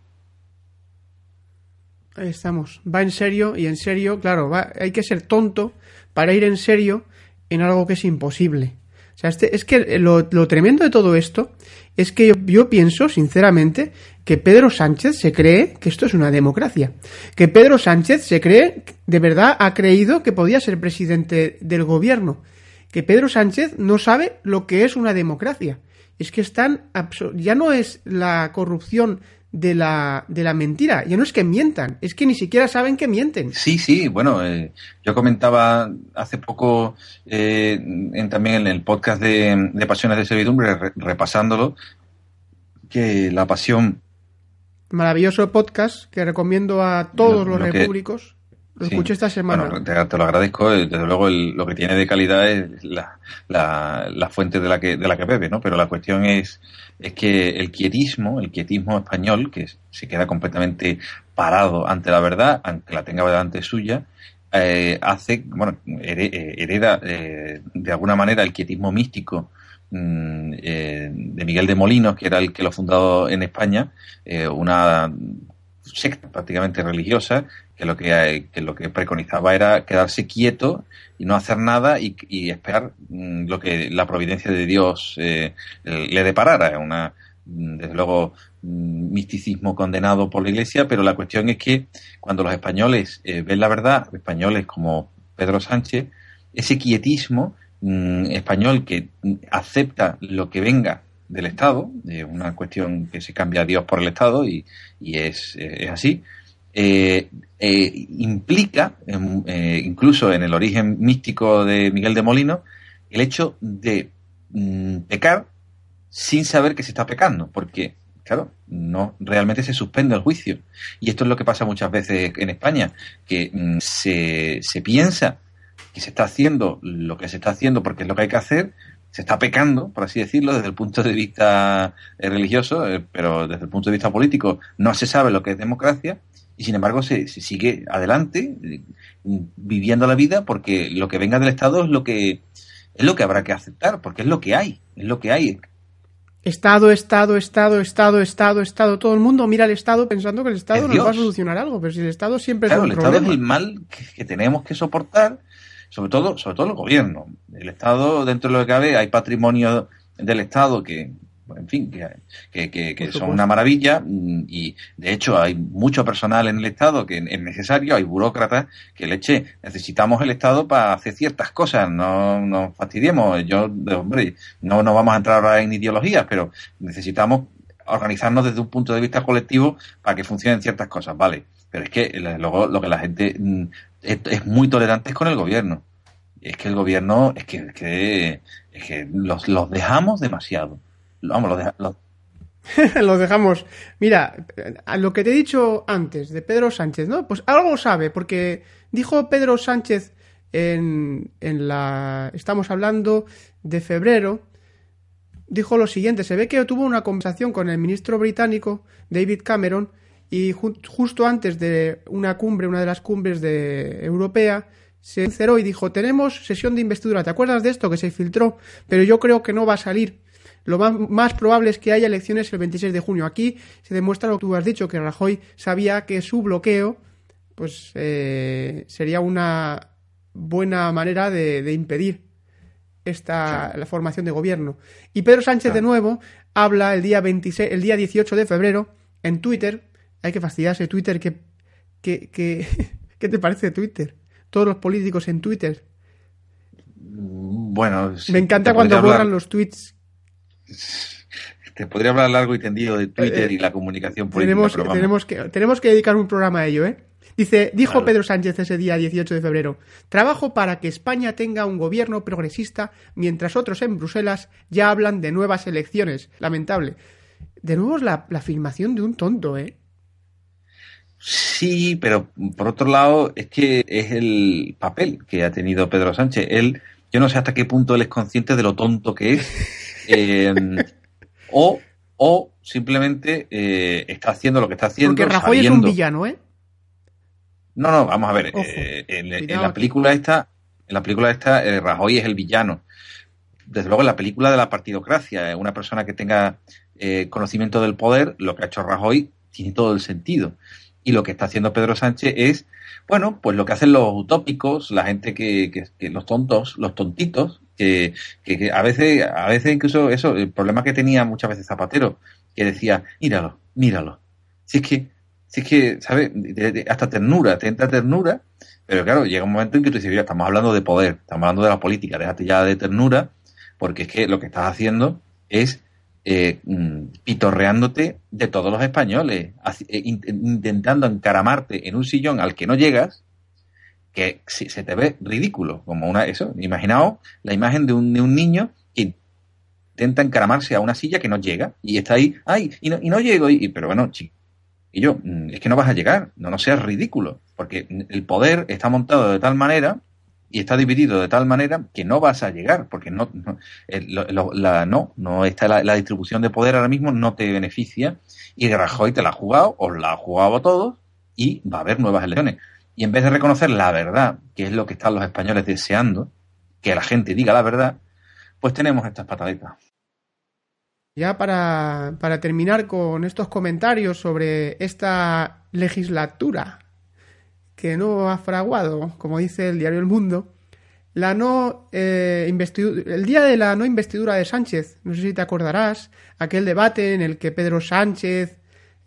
Ahí estamos. Va en serio y en serio, claro, hay que ser tonto para ir en serio en algo que es imposible. O sea, este, es que lo, tremendo de todo esto es que yo, pienso, sinceramente, que Pedro Sánchez se cree que esto es una democracia. Que Pedro Sánchez se cree, de verdad ha creído que podía ser presidente del gobierno. Que Pedro Sánchez no sabe lo que es una democracia. Es que están, ya no es la corrupción de la, de la mentira. Ya no es que mientan, es que ni siquiera saben que mienten. Sí, sí, bueno, eh, yo comentaba hace poco eh, en, también en el podcast de, de Pasiones de Servidumbre, repasándolo, que la pasión... Maravilloso podcast que recomiendo a todos los repúblicos. Lo escuché esta semana. te, lo agradezco. Eh, desde luego, lo que tiene de calidad es la, la, la, fuente de la que de la que bebe, ¿no? Pero la cuestión es, es que el quietismo, el quietismo español, que se queda completamente parado ante la verdad, aunque la tenga delante suya, eh, hace, bueno, eh, hereda de alguna manera el quietismo místico mm, de Miguel de Molinos, que era el que lo fundado en España, una secta prácticamente religiosa que lo que, lo que preconizaba era quedarse quieto y no hacer nada y, esperar mm, lo que la providencia de Dios eh, le deparara. Una, mm, desde luego, mm, misticismo condenado por la Iglesia, pero la cuestión es que cuando los españoles eh, ven la verdad, españoles como Pedro Sánchez, ese quietismo español que acepta lo que venga del Estado, es una cuestión que se cambia a Dios por el Estado y, es, es así, eh, eh, implica, eh, incluso en el origen místico de Miguel de Molino, el hecho de mm, pecar sin saber que se está pecando, porque, claro, no realmente se suspende el juicio. Y esto es lo que pasa muchas veces en España, que mm, se, se piensa que se está haciendo lo que se está haciendo porque es lo que hay que hacer, se está pecando, por así decirlo, desde el punto de vista religioso, pero desde el punto de vista político no se sabe lo que es democracia y sin embargo se, sigue adelante viviendo la vida porque lo que venga del Estado es lo que es lo que habrá que aceptar porque es lo que hay es lo que hay Estado, Estado, Estado, Estado, Estado, Estado. Todo el mundo mira al Estado pensando que el Estado nos va a solucionar algo, pero si el Estado siempre es un el Estado es el mal que, tenemos que soportar, sobre todo, sobre todo el gobierno. El Estado, dentro de lo que cabe, hay patrimonio del Estado que, en fin, que, que, son una maravilla y de hecho hay mucho personal en el Estado que es necesario, hay burócratas que le eche, necesitamos el Estado para hacer ciertas cosas, no nos fastidiemos, yo, hombre, no nos vamos a entrar ahora en ideologías, pero necesitamos organizarnos desde un punto de vista colectivo para que funcionen ciertas cosas, vale, pero es que luego lo que la gente mm, es, muy tolerante con el gobierno, es que el gobierno es que, es que, los, los dejamos demasiado Vamos, lo, (laughs) dejamos. Mira, lo que te he dicho antes de Pedro Sánchez, ¿no? Pues algo sabe, porque dijo Pedro Sánchez en, en la. Estamos hablando de febrero. Dijo lo siguiente: se ve que tuvo una conversación con el ministro británico David Cameron y justo antes de una cumbre, una de las cumbres de europea, se enceró y dijo: Tenemos sesión de investidura. ¿Te acuerdas de esto que se filtró? Pero yo creo que no va a salir lo más, probable es que haya elecciones el 26 de junio. Aquí se demuestra lo que tú has dicho, que Rajoy sabía que su bloqueo pues eh, sería una buena manera de, impedir esta la formación de gobierno. Y Pedro Sánchez de nuevo habla el día 26, el día 18 de febrero en Twitter. Hay que fastidiarse Twitter que, que, que (laughs) ¿qué te parece Twitter? Todos los políticos en Twitter. Bueno, me encanta cuando borran los tweets te podría hablar largo y tendido de Twitter y la comunicación política. Tenemos, tenemos, que, tenemos que dedicar un programa a ello, ¿eh? Dice, dijo Pedro Sánchez ese día 18 de febrero, trabajo para que España tenga un gobierno progresista mientras otros en Bruselas ya hablan de nuevas elecciones. Lamentable. De nuevo es la, la filmación de un tonto, ¿eh? Sí, pero por otro lado es que es el papel que ha tenido Pedro Sánchez. Él, yo no sé hasta qué punto él es consciente de lo tonto que es (laughs) Eh, o, o simplemente eh, está haciendo lo que está haciendo. Porque Rajoy es un villano, ¿eh? No, no, vamos a ver. Eh, en, la película esta, en la película esta, Rajoy es el villano. Desde luego, en la película de la partidocracia, una persona que tenga conocimiento del poder, lo que ha hecho Rajoy tiene todo el sentido. Y lo que está haciendo Pedro Sánchez es, bueno, pues lo que hacen los utópicos, la gente que, que los tontos, los tontitos, que, que, a veces, a veces incluso eso, el problema que tenía muchas veces Zapatero, que decía, míralo, míralo. Si es que, si es que, ¿sabes? hasta ternura, te entra ternura, pero claro, llega un momento en que tú dices, mira, estamos hablando de poder, estamos hablando de la política, déjate ya de ternura, porque es que lo que estás haciendo es eh, mm, pitorreándote de todos los españoles, eh, intentando encaramarte en un sillón al que no llegas, que se te ve ridículo, como una eso. Imaginaos la imagen de un, de un niño que intenta encaramarse a una silla que no llega y está ahí, ay, y no, y no llego, y, pero bueno, chico. Y yo, mm, es que no vas a llegar, no, no seas ridículo, porque el poder está montado de tal manera y está dividido de tal manera que no vas a llegar, porque no, no, la, no, no está la, distribución de poder ahora mismo no te beneficia y Rajoy te la ha jugado, os la ha jugado a todos y va a haber nuevas elecciones. Y en vez de reconocer la verdad, que es lo que están los españoles deseando, que la gente diga la verdad, pues tenemos estas pataditas. Ya para, para terminar con estos comentarios sobre esta legislatura que no ha fraguado, como dice el diario El Mundo, la no eh, el día de la no investidura de Sánchez, no sé si te acordarás, aquel debate en el que Pedro Sánchez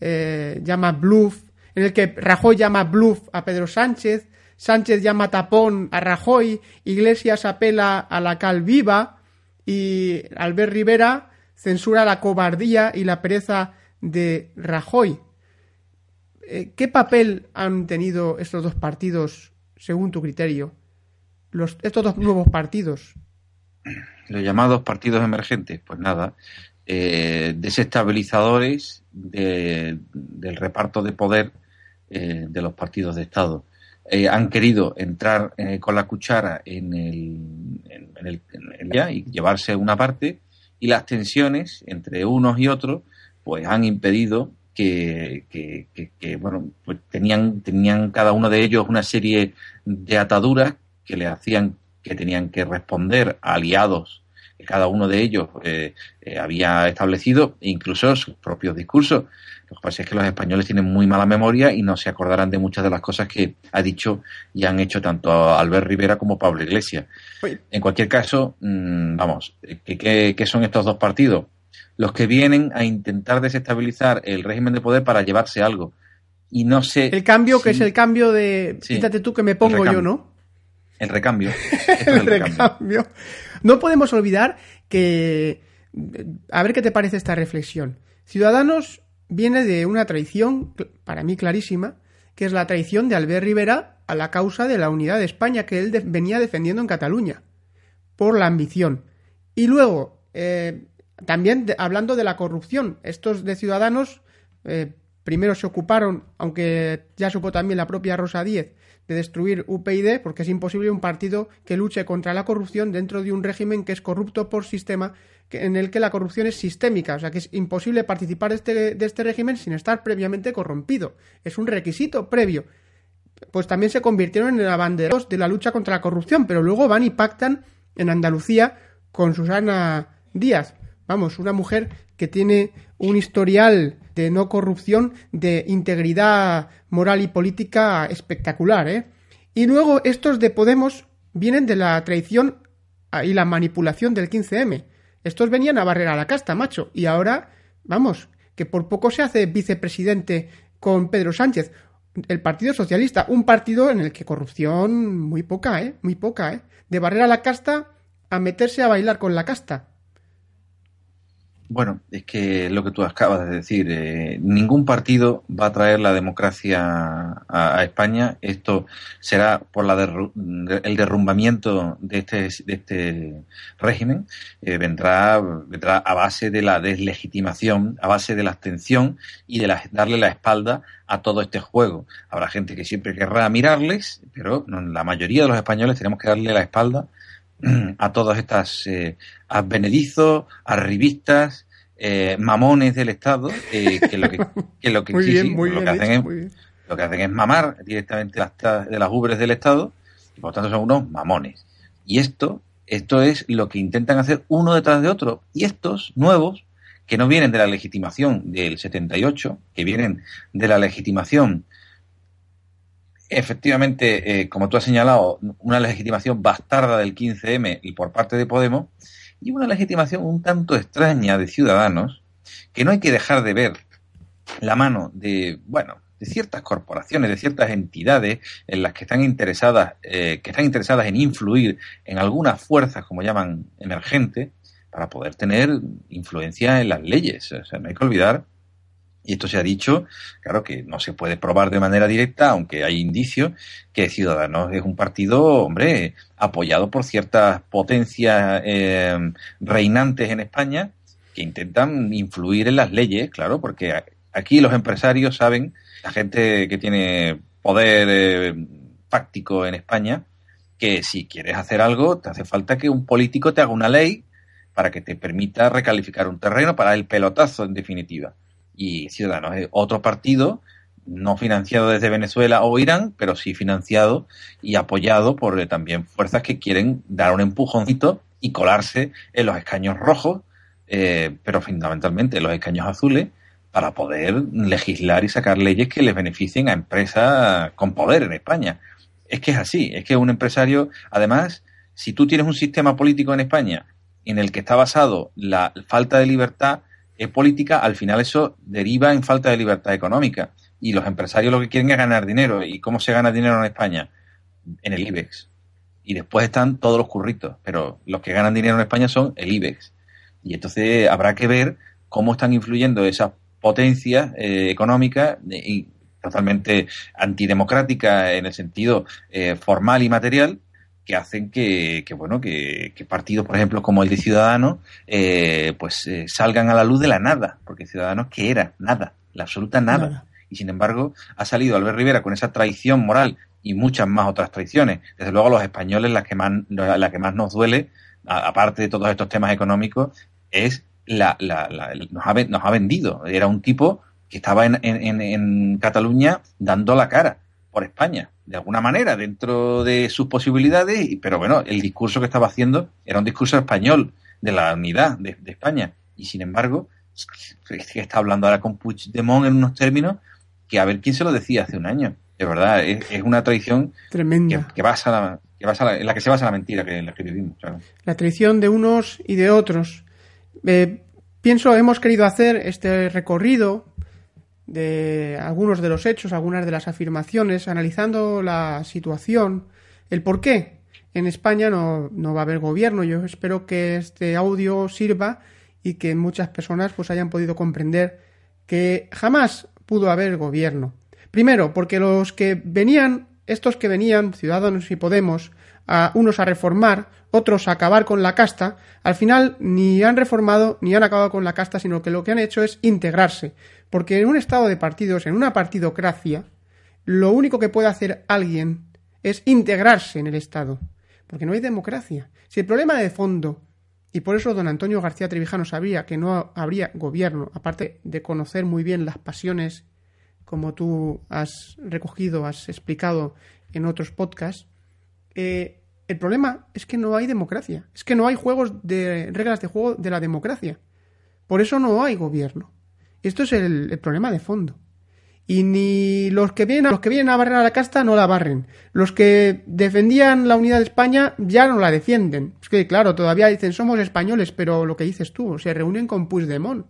eh, llama bluff en el que Rajoy llama bluff a Pedro Sánchez, Sánchez llama tapón a Rajoy, Iglesias apela a la cal viva y Albert Rivera censura la cobardía y la pereza de Rajoy. Eh, ¿Qué papel han tenido estos dos partidos, según tu criterio? Los, estos dos nuevos partidos. Los llamados partidos emergentes, pues nada, eh, desestabilizadores del reparto de poder eh, de los partidos de Estado. Han querido entrar con la cuchara en el, en, el, y llevarse una parte y las tensiones entre unos y otros pues han impedido que, que, bueno pues tenían tenían cada uno de ellos una serie de ataduras que le hacían que tenían que responder a aliados que cada uno de ellos había establecido incluso sus propios discursos lo que pasa es que los españoles tienen muy mala memoria y no se acordarán de muchas de las cosas que ha dicho y han hecho tanto Albert Rivera como Pablo Iglesias. En cualquier caso, mm, vamos, ¿qué, son estos dos partidos? Los que vienen a intentar desestabilizar el régimen de poder para llevarse algo. Y no sé. El cambio, que es el cambio de. Fíjate tú que me pongo yo, ¿no? El recambio. (laughs) el, recambio. No podemos olvidar que. A ver qué te parece esta reflexión. Ciudadanos viene de una traición, para mí clarísima, que es la traición de Albert Rivera a la causa de la unidad de España que él venía defendiendo en Cataluña, por la ambición. Y luego, eh, también hablando de la corrupción, estos de Ciudadanos eh, primero se ocuparon, aunque ya supo también la propia Rosa Díez, de destruir UPyD, porque es imposible un partido que luche contra la corrupción dentro de un régimen que es corrupto por sistema, en el que la corrupción es sistémica, o sea que es imposible participar de este, de este régimen sin estar previamente corrompido. Es un requisito previo. Pues también se convirtieron en abanderos de la lucha contra la corrupción, pero luego van y pactan en Andalucía con Susana Díaz. Vamos, una mujer que tiene un historial de no corrupción, de integridad moral y política espectacular, ¿eh? Y luego estos de Podemos vienen de la traición y la manipulación del 15M. Estos venían a barrer a la casta, macho, y ahora, vamos, que por poco se hace vicepresidente con Pedro Sánchez, el Partido Socialista, un partido en el que corrupción muy poca, ¿eh? Muy poca, ¿eh? De barrer a la casta a meterse a bailar con la casta. Bueno, es que lo que tú acabas de decir, eh, ningún partido va a traer la democracia a, España. Esto será por la el derrumbamiento de este, de este régimen. Eh, vendrá, vendrá a base de la deslegitimación, a base de la abstención y de darle la espalda a todo este juego. Habrá gente que siempre querrá mirarles, pero la mayoría de los españoles tenemos que darle la espalda (clears throat) a todas estas eh, advenedizos, arribistas, eh, mamones del Estado, eh, que lo que, que lo que, (laughs) lo que hacen es, lo que hacen es mamar directamente las, de las ubres del Estado y por lo tanto son unos mamones. Y esto, esto es lo que intentan hacer uno detrás de otro. Y estos nuevos, que no vienen de la legitimación del 78, que vienen de la legitimación efectivamente, eh, como tú has señalado, una legitimación bastarda del 15M y por parte de Podemos, y una legitimación un tanto extraña de Ciudadanos, que no hay que dejar de ver la mano de, bueno, de ciertas corporaciones, de ciertas entidades en las que están interesadas, eh, que están interesadas en influir en algunas fuerzas, como llaman emergentes, para poder tener influencia en las leyes. O sea, no hay que olvidar y esto se ha dicho, claro que no se puede probar de manera directa, aunque hay indicios, que Ciudadanos es un partido, hombre, apoyado por ciertas potencias eh, reinantes en España que intentan influir en las leyes, claro, porque aquí los empresarios saben, la gente que tiene poder eh, en España, que si quieres hacer algo, te hace falta que un político te haga una ley para que te permita recalificar un terreno para el pelotazo, en definitiva y Ciudadanos es otro partido no financiado desde Venezuela o Irán, pero sí financiado y apoyado por eh, también fuerzas que quieren dar un empujoncito y colarse en los escaños rojos, eh, pero fundamentalmente en los escaños azules, para poder legislar y sacar leyes que les beneficien a empresas con poder en España. Es que es así, es que un empresario, además, si tú tienes un sistema político en España en el que está basado la falta de libertad, es política, al final eso deriva en falta de libertad económica. Y los empresarios lo que quieren es ganar dinero. ¿Y cómo se gana dinero en España? En el IBEX. Y después están todos los curritos. Pero los que ganan dinero en España son el IBEX. Y entonces habrá que ver cómo están influyendo esas potencias eh, económicas y totalmente antidemocráticas en el sentido eh, formal y material que hacen que, bueno que, partidos por ejemplo como el de Ciudadanos eh, pues eh, salgan a la luz de la nada porque Ciudadanos que era nada la absoluta nada. y sin embargo ha salido Albert Rivera con esa traición moral y muchas más otras traiciones. Desde luego a los españoles la que más la que más nos duele aparte de todos estos temas económicos es la, la, nos, ha, nos ha vendido. Era un tipo que estaba en, en, en Cataluña dando la cara por España, de alguna manera, dentro de sus posibilidades, pero bueno, el discurso que estaba haciendo era un discurso español, de la unidad de, España, y sin embargo, es que está hablando ahora con Puigdemont en unos términos que a ver quién se lo decía hace un año. De verdad, es, una traición tremenda que, basa que basa en la que se basa la mentira que, en la que vivimos. La traición de unos y de otros. Eh, pienso, hemos querido hacer este recorrido de algunos de los hechos, algunas de las afirmaciones, analizando la situación, el por qué en España no, no, va a haber gobierno. Yo espero que este audio sirva y que muchas personas pues hayan podido comprender que jamás pudo haber gobierno. Primero, porque los que venían, estos que venían, Ciudadanos y Podemos, a unos a reformar, otros a acabar con la casta, al final ni han reformado ni han acabado con la casta, sino que lo que han hecho es integrarse. Porque en un estado de partidos, en una partidocracia, lo único que puede hacer alguien es integrarse en el Estado. Porque no hay democracia. Si el problema de fondo, y por eso don Antonio García Trevijano sabía que no habría gobierno, aparte de conocer muy bien las pasiones, como tú has recogido, has explicado en otros podcasts, eh, el problema es que no hay democracia. Es que no hay juegos de reglas de juego de la democracia. Por eso no hay gobierno. Esto es el, problema de fondo. Y ni los que vienen, los que vienen a barrer a la casta no la barren. Los que defendían la unidad de España ya no la defienden. Es que, claro, todavía dicen somos españoles, pero lo que dices tú, se reúnen con Puigdemont.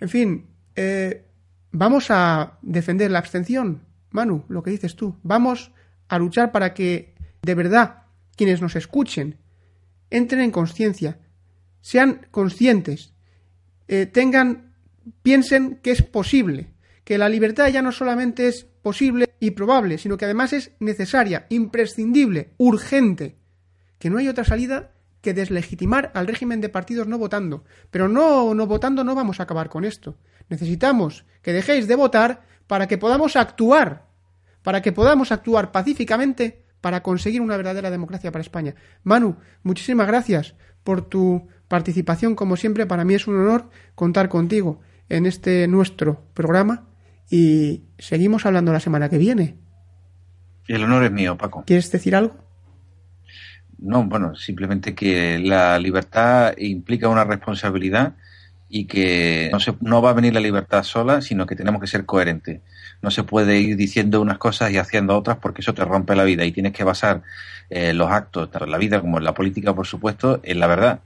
En fin, eh, vamos a defender la abstención, Manu, lo que dices tú. Vamos a luchar para que, de verdad, quienes nos escuchen, entren en conciencia, sean conscientes, eh, tengan, piensen que es posible, que la libertad ya no solamente es posible y probable, sino que además es necesaria, imprescindible, urgente, que no hay otra salida que deslegitimar al régimen de partidos no votando. Pero no, no votando no vamos a acabar con esto. Necesitamos que dejéis de votar para que podamos actuar, para que podamos actuar pacíficamente para conseguir una verdadera democracia para España. Manu, muchísimas gracias por tu participación, como siempre, para mí es un honor contar contigo en este nuestro programa y seguimos hablando la semana que viene. El honor es mío, Paco. ¿Quieres decir algo? No, bueno, simplemente que la libertad implica una responsabilidad y que no, se, no va a venir la libertad sola, sino que tenemos que ser coherentes. No se puede ir diciendo unas cosas y haciendo otras porque eso te rompe la vida y tienes que basar eh, los actos, tanto en la vida como en la política, por supuesto, en la verdad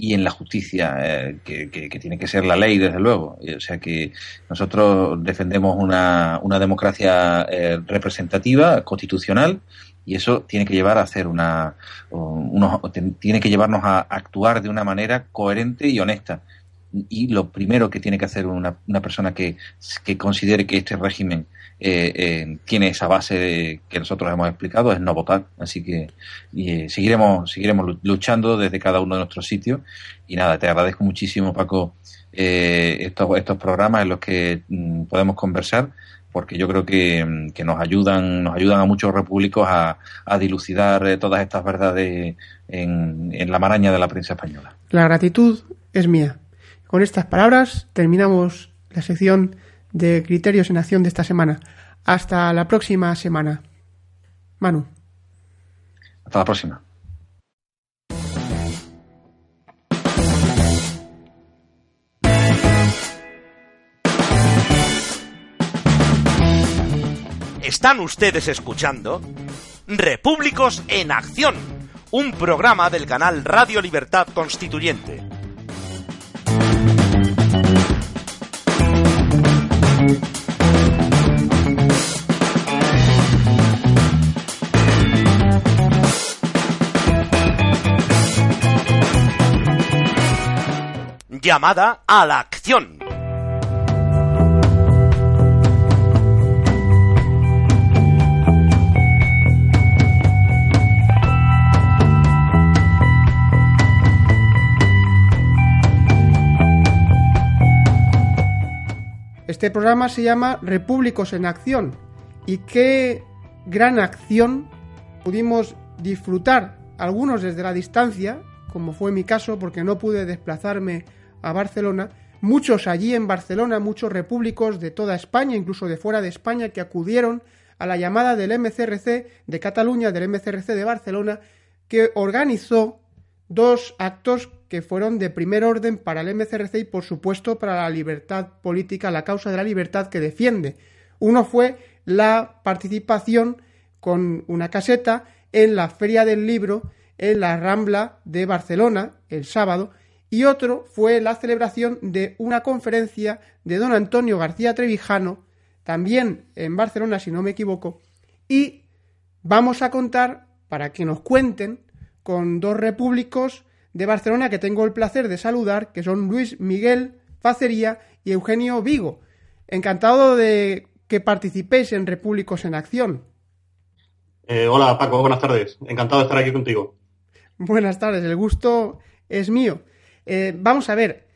y en la justicia, eh, que, tiene que ser la ley, desde luego. O sea que nosotros defendemos una, una democracia eh, representativa, constitucional, y eso tiene que llevar a hacer una, unos, tiene que llevarnos a actuar de una manera coherente y honesta y lo primero que tiene que hacer una, una persona que, que, considere que este régimen eh, eh, tiene esa base que nosotros hemos explicado es no votar. Así que eh, seguiremos, seguiremos luchando desde cada uno de nuestros sitios. Y nada, te agradezco muchísimo, Paco, estos, estos programas en los que mm, podemos conversar porque yo creo que, mm, que, nos ayudan nos ayudan a muchos repúblicos a, a dilucidar todas estas verdades en, en la maraña de la prensa española. La gratitud es mía. Con estas palabras terminamos la sección de criterios en acción de esta semana. Hasta la próxima semana. Manu. Hasta la próxima. Están ustedes escuchando Repúblicos en Acción, un programa del canal Radio Libertad Constituyente. Llamada a la acción. Este programa se llama Repúblicos en Acción. Y qué gran acción pudimos disfrutar, algunos desde la distancia, como fue mi caso, porque no pude desplazarme a Barcelona, muchos allí en Barcelona, muchos repúblicos de toda España, incluso de fuera de España, que acudieron a la llamada del MCRC de Cataluña, del MCRC de Barcelona, que organizó dos actos que fueron de primer orden para el MCRC y, por supuesto, para la libertad política, la causa de la libertad que defiende. Uno fue la participación con una caseta en la Feria del Libro en la Rambla de Barcelona el sábado y otro fue la celebración de una conferencia de don Antonio García Trevijano, también en Barcelona si no me equivoco, y vamos a contar, para que nos cuenten, con dos repúblicos de Barcelona que tengo el placer de saludar, que son Luis Miguel Facería y Eugenio Vigo. Encantado de que participéis en Repúblicos en Acción. Eh, hola Paco, buenas tardes. Encantado de estar aquí contigo. Buenas tardes, el gusto es mío. Eh, vamos a ver,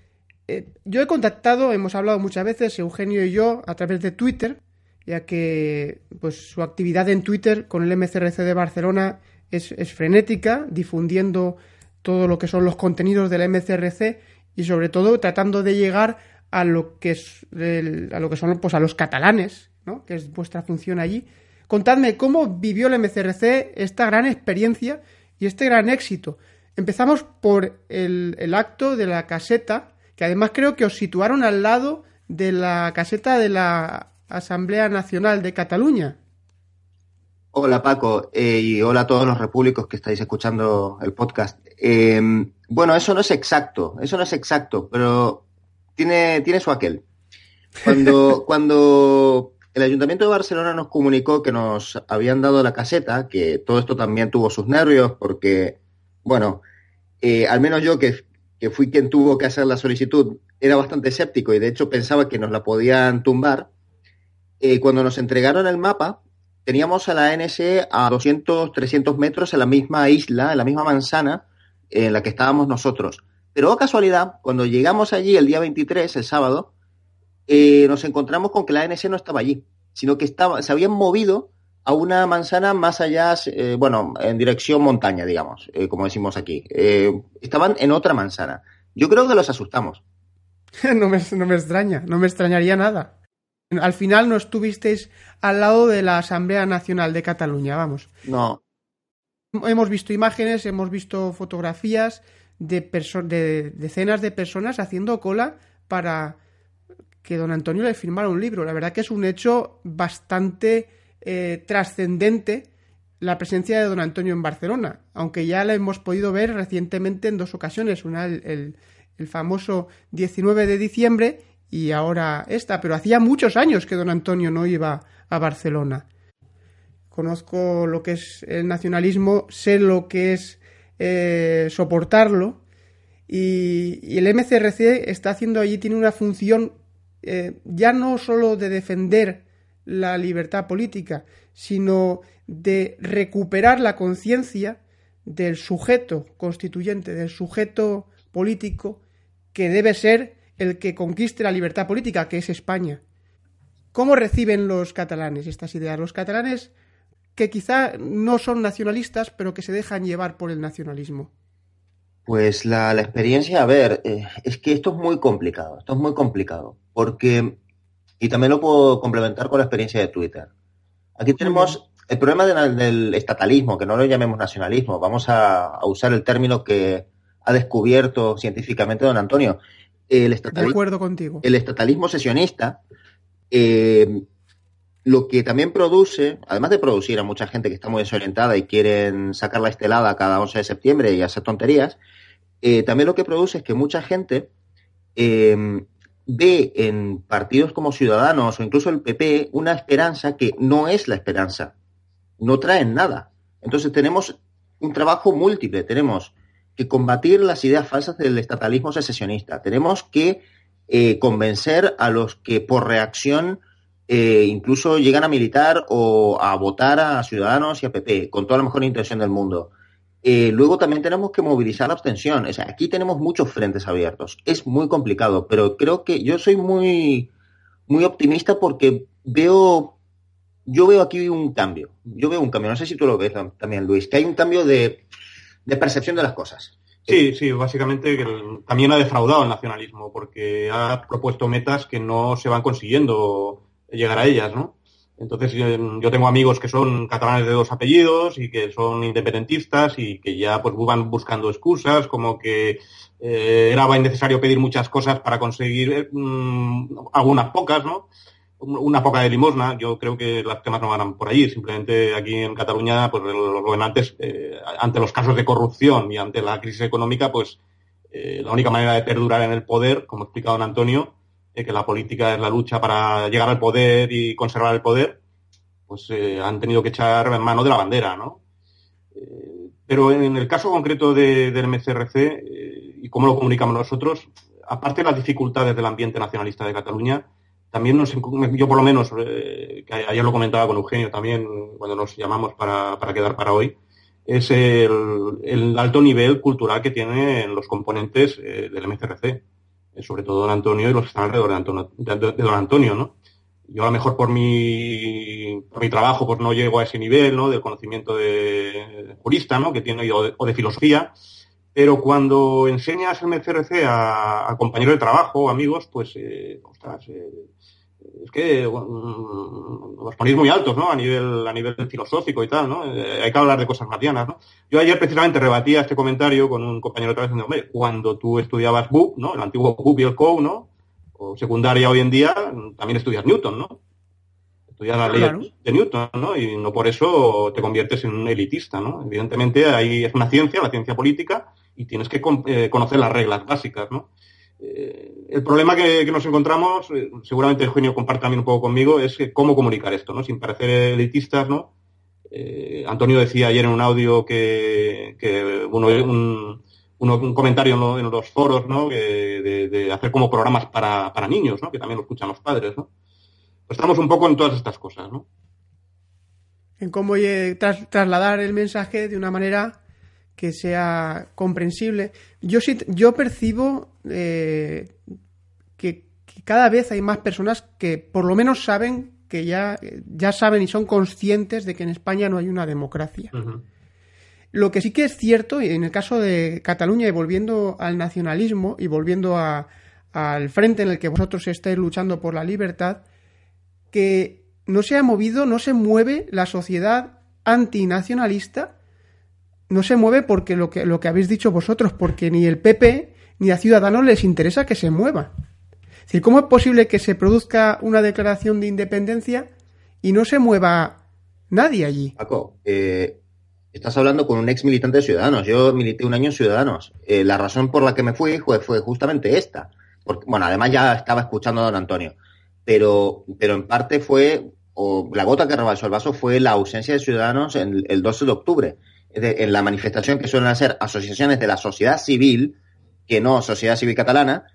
eh, yo he contactado, hemos hablado muchas veces, Eugenio y yo, a través de Twitter, ya que pues, su actividad en Twitter con el MCRC de Barcelona es, frenética, difundiendo todo lo que son los contenidos del MCRC y sobre todo tratando de llegar a lo que es a lo que son pues a los catalanes, ¿no? que es vuestra función allí. Contadme cómo vivió el MCRC esta gran experiencia y este gran éxito. Empezamos por el, el acto de la caseta que además creo que os situaron al lado de la caseta de la Asamblea Nacional de Cataluña. Hola Paco eh, y hola a todos los repúblicos que estáis escuchando el podcast. Em, bueno, eso no es exacto, eso no es exacto, pero tiene, tiene su aquel. Cuando, (laughs) cuando el Ayuntamiento de Barcelona nos comunicó que nos habían dado la caseta, que todo esto también tuvo sus nervios porque, bueno, eh, al menos yo que, que fui quien tuvo que hacer la solicitud, era bastante escéptico y de hecho pensaba que nos la podían tumbar. Eh, cuando nos entregaron el mapa, teníamos a la ANS a 200, 300 metros en la misma isla, en la misma manzana en la que estábamos nosotros. Pero, oh casualidad, cuando llegamos allí el día 23, el sábado, eh, nos encontramos con que la ANC no estaba allí, sino que estaba, se habían movido a una manzana más allá, eh, bueno, en dirección montaña, digamos, eh, como decimos aquí. estaban en otra manzana. Yo creo que los asustamos. (laughs) no, me, no me extraña, no me extrañaría nada. Al final no estuvisteis al lado de la Asamblea Nacional de Cataluña, vamos. No. Hemos visto imágenes, hemos visto fotografías de, de decenas de personas haciendo cola para que don Antonio le firmara un libro. La verdad que es un hecho bastante eh, trascendente la presencia de don Antonio en Barcelona, aunque ya la hemos podido ver recientemente en dos ocasiones, una el, el, famoso 19 de diciembre y ahora esta, pero hacía muchos años que don Antonio no iba a Barcelona. Conozco lo que es el nacionalismo, sé lo que es eh, soportarlo y, el MCRC está haciendo allí, tiene una función eh, ya no solo de defender la libertad política, sino de recuperar la conciencia del sujeto constituyente, del sujeto político que debe ser el que conquiste la libertad política, que es España. ¿Cómo reciben los catalanes estas ideas? Los catalanes que quizá no son nacionalistas, pero que se dejan llevar por el nacionalismo. Pues la, experiencia, a ver, eh, es que esto es muy complicado, esto es muy complicado, porque, y también lo puedo complementar con la experiencia de Twitter. Aquí tenemos el problema del estatalismo, que no lo llamemos nacionalismo, vamos a, usar el término que ha descubierto científicamente don Antonio. El estatalismo, de acuerdo contigo. El estatalismo sesionista, eh, lo que también produce, además de producir a mucha gente que está muy desorientada y quieren sacar la estelada cada 11 de septiembre y hacer tonterías, eh, también lo que produce es que mucha gente eh, ve en partidos como Ciudadanos o incluso el PP una esperanza que no es la esperanza, no traen nada. Entonces tenemos un trabajo múltiple, tenemos que combatir las ideas falsas del estatalismo secesionista, tenemos que eh, convencer a los que por reacción eh, incluso llegan a militar o a votar a Ciudadanos y a PP, con toda la mejor intención del mundo. Eh, luego también tenemos que movilizar la abstención. O sea, aquí tenemos muchos frentes abiertos. Es muy complicado, pero creo que yo soy muy, muy optimista porque veo, yo veo aquí un cambio. Yo veo un cambio. No sé si tú lo ves también, Luis, que hay un cambio de, de percepción de las cosas. Sí, sí, básicamente también ha defraudado el nacionalismo porque ha propuesto metas que no se van consiguiendo llegar a ellas, ¿no? Entonces yo, tengo amigos que son catalanes de dos apellidos y que son independentistas y que ya pues van buscando excusas como que eh, era innecesario pedir muchas cosas para conseguir mm, algunas pocas, ¿no? Una poca de limosna, yo creo que los temas no van por allí. Simplemente aquí en Cataluña, pues los gobernantes, eh, ante los casos de corrupción y ante la crisis económica, pues eh, la única manera de perdurar en el poder, como ha explicado don Antonio, que la política es la lucha para llegar al poder y conservar el poder, pues eh, han tenido que echar en mano de la bandera, ¿no? Eh, pero en el caso concreto del MCRC eh, y cómo lo comunicamos nosotros, aparte de las dificultades del ambiente nacionalista de Cataluña, también nos, yo por lo menos, que ayer lo comentaba con Eugenio también cuando nos llamamos para, quedar para hoy, es el, alto nivel cultural que tienen los componentes del MCRC eh, sobre todo don Antonio y los que están alrededor de, don Antonio, ¿no? Yo a lo mejor por mi, por mi trabajo pues no llego a ese nivel, ¿no? Del conocimiento de, jurista, ¿no? Que tiene, o de, filosofía, pero cuando enseñas el MCRC a, compañeros de trabajo, amigos, pues, eh, ostras, eh, es que os ponéis muy altos, ¿no? A nivel, a nivel filosófico y tal, ¿no? Eh, hay que hablar de cosas marcianas, ¿no? Yo ayer precisamente rebatía este comentario con un compañero otra vez diciendo, hombre, cuando tú estudiabas BUP, ¿no? El antiguo BUP y el COU, ¿no? O secundaria hoy en día, también estudias Newton, ¿no? Estudias la ley de Newton, ¿no? Y no por eso te conviertes en un elitista, ¿no? Evidentemente ahí es una ciencia, la ciencia política, y tienes que eh, conocer las reglas básicas, ¿no? Eh, el problema que, nos encontramos, eh, seguramente Eugenio comparte también un poco conmigo, es cómo comunicar esto, ¿no? Sin parecer elitistas, ¿no? Eh, Antonio decía ayer en un audio que, uno, un, comentario en los foros, ¿no? de, hacer como programas para, niños, ¿no? Que también lo escuchan los padres, ¿no? Pues estamos un poco en todas estas cosas, ¿no? En cómo trasladar el mensaje de una manera que sea comprensible. Yo sí, yo percibo eh, que, cada vez hay más personas que por lo menos saben que ya, ya saben y son conscientes de que en España no hay una democracia. Lo que sí que es cierto, y en el caso de Cataluña, y volviendo al nacionalismo y volviendo al frente en el que vosotros estáis luchando por la libertad, que no se ha movido, no se mueve la sociedad antinacionalista no se mueve porque lo que, lo que habéis dicho vosotros, porque ni el PP ni a Ciudadanos les interesa que se mueva. Es decir, ¿cómo es posible que se produzca una declaración de independencia y no se mueva nadie allí? Paco, eh, estás hablando con un ex militante de Ciudadanos. Yo milité un año en Ciudadanos. Eh, la razón por la que me fui fue, fue justamente esta. Bueno, además ya estaba escuchando a don Antonio. Pero, pero en parte fue, o la gota que rebasó el vaso fue la ausencia de Ciudadanos en el 12 de octubre en la manifestación que suelen hacer asociaciones de la sociedad civil, que no sociedad civil catalana,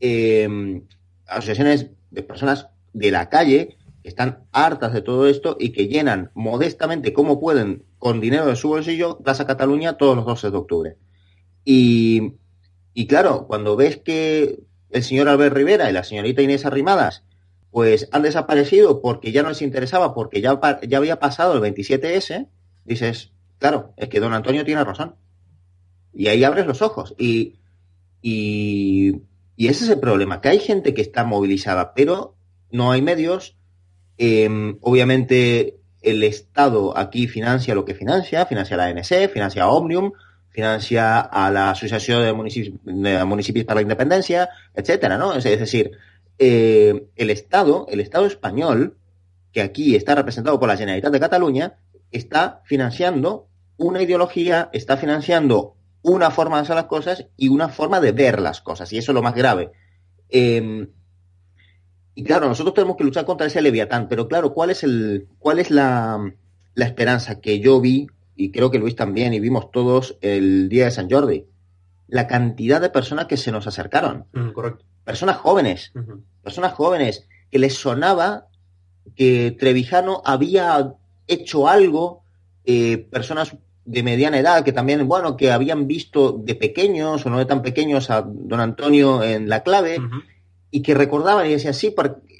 em, asociaciones de personas de la calle que están hartas de todo esto y que llenan modestamente como pueden con dinero de su bolsillo Plaza Cataluña todos los 12 de octubre. Y, y claro, cuando ves que el señor Albert Rivera y la señorita Inés Arrimadas pues han desaparecido porque ya no les interesaba, porque ya, ya había pasado el 27S, dices, Claro, es que don Antonio tiene razón. Y ahí abres los ojos. Y, y, ese es el problema, que hay gente que está movilizada, pero no hay medios. Em, obviamente el Estado aquí financia lo que financia, financia la ANC, financia a Omnium, financia a la Asociación de Municipios, para la Independencia, etcétera, ¿no? Es, decir, eh, el Estado, el Estado español, que aquí está representado por la Generalitat de Cataluña, está financiando una ideología está financiando una forma de hacer las cosas y una forma de ver las cosas. Y eso es lo más grave. Em, y claro, nosotros tenemos que luchar contra ese leviatán, pero claro, ¿cuál es, el, cuál es la, esperanza que yo vi, y creo que Luis también, y vimos todos el día de San Jordi? La cantidad de personas que se nos acercaron. Mm, correcto. Personas jóvenes, personas jóvenes, que les sonaba que Trevijano había hecho algo, eh, personas de mediana edad que también, bueno, que habían visto de pequeños o no de tan pequeños a don Antonio en la clave y que recordaban y decían, sí,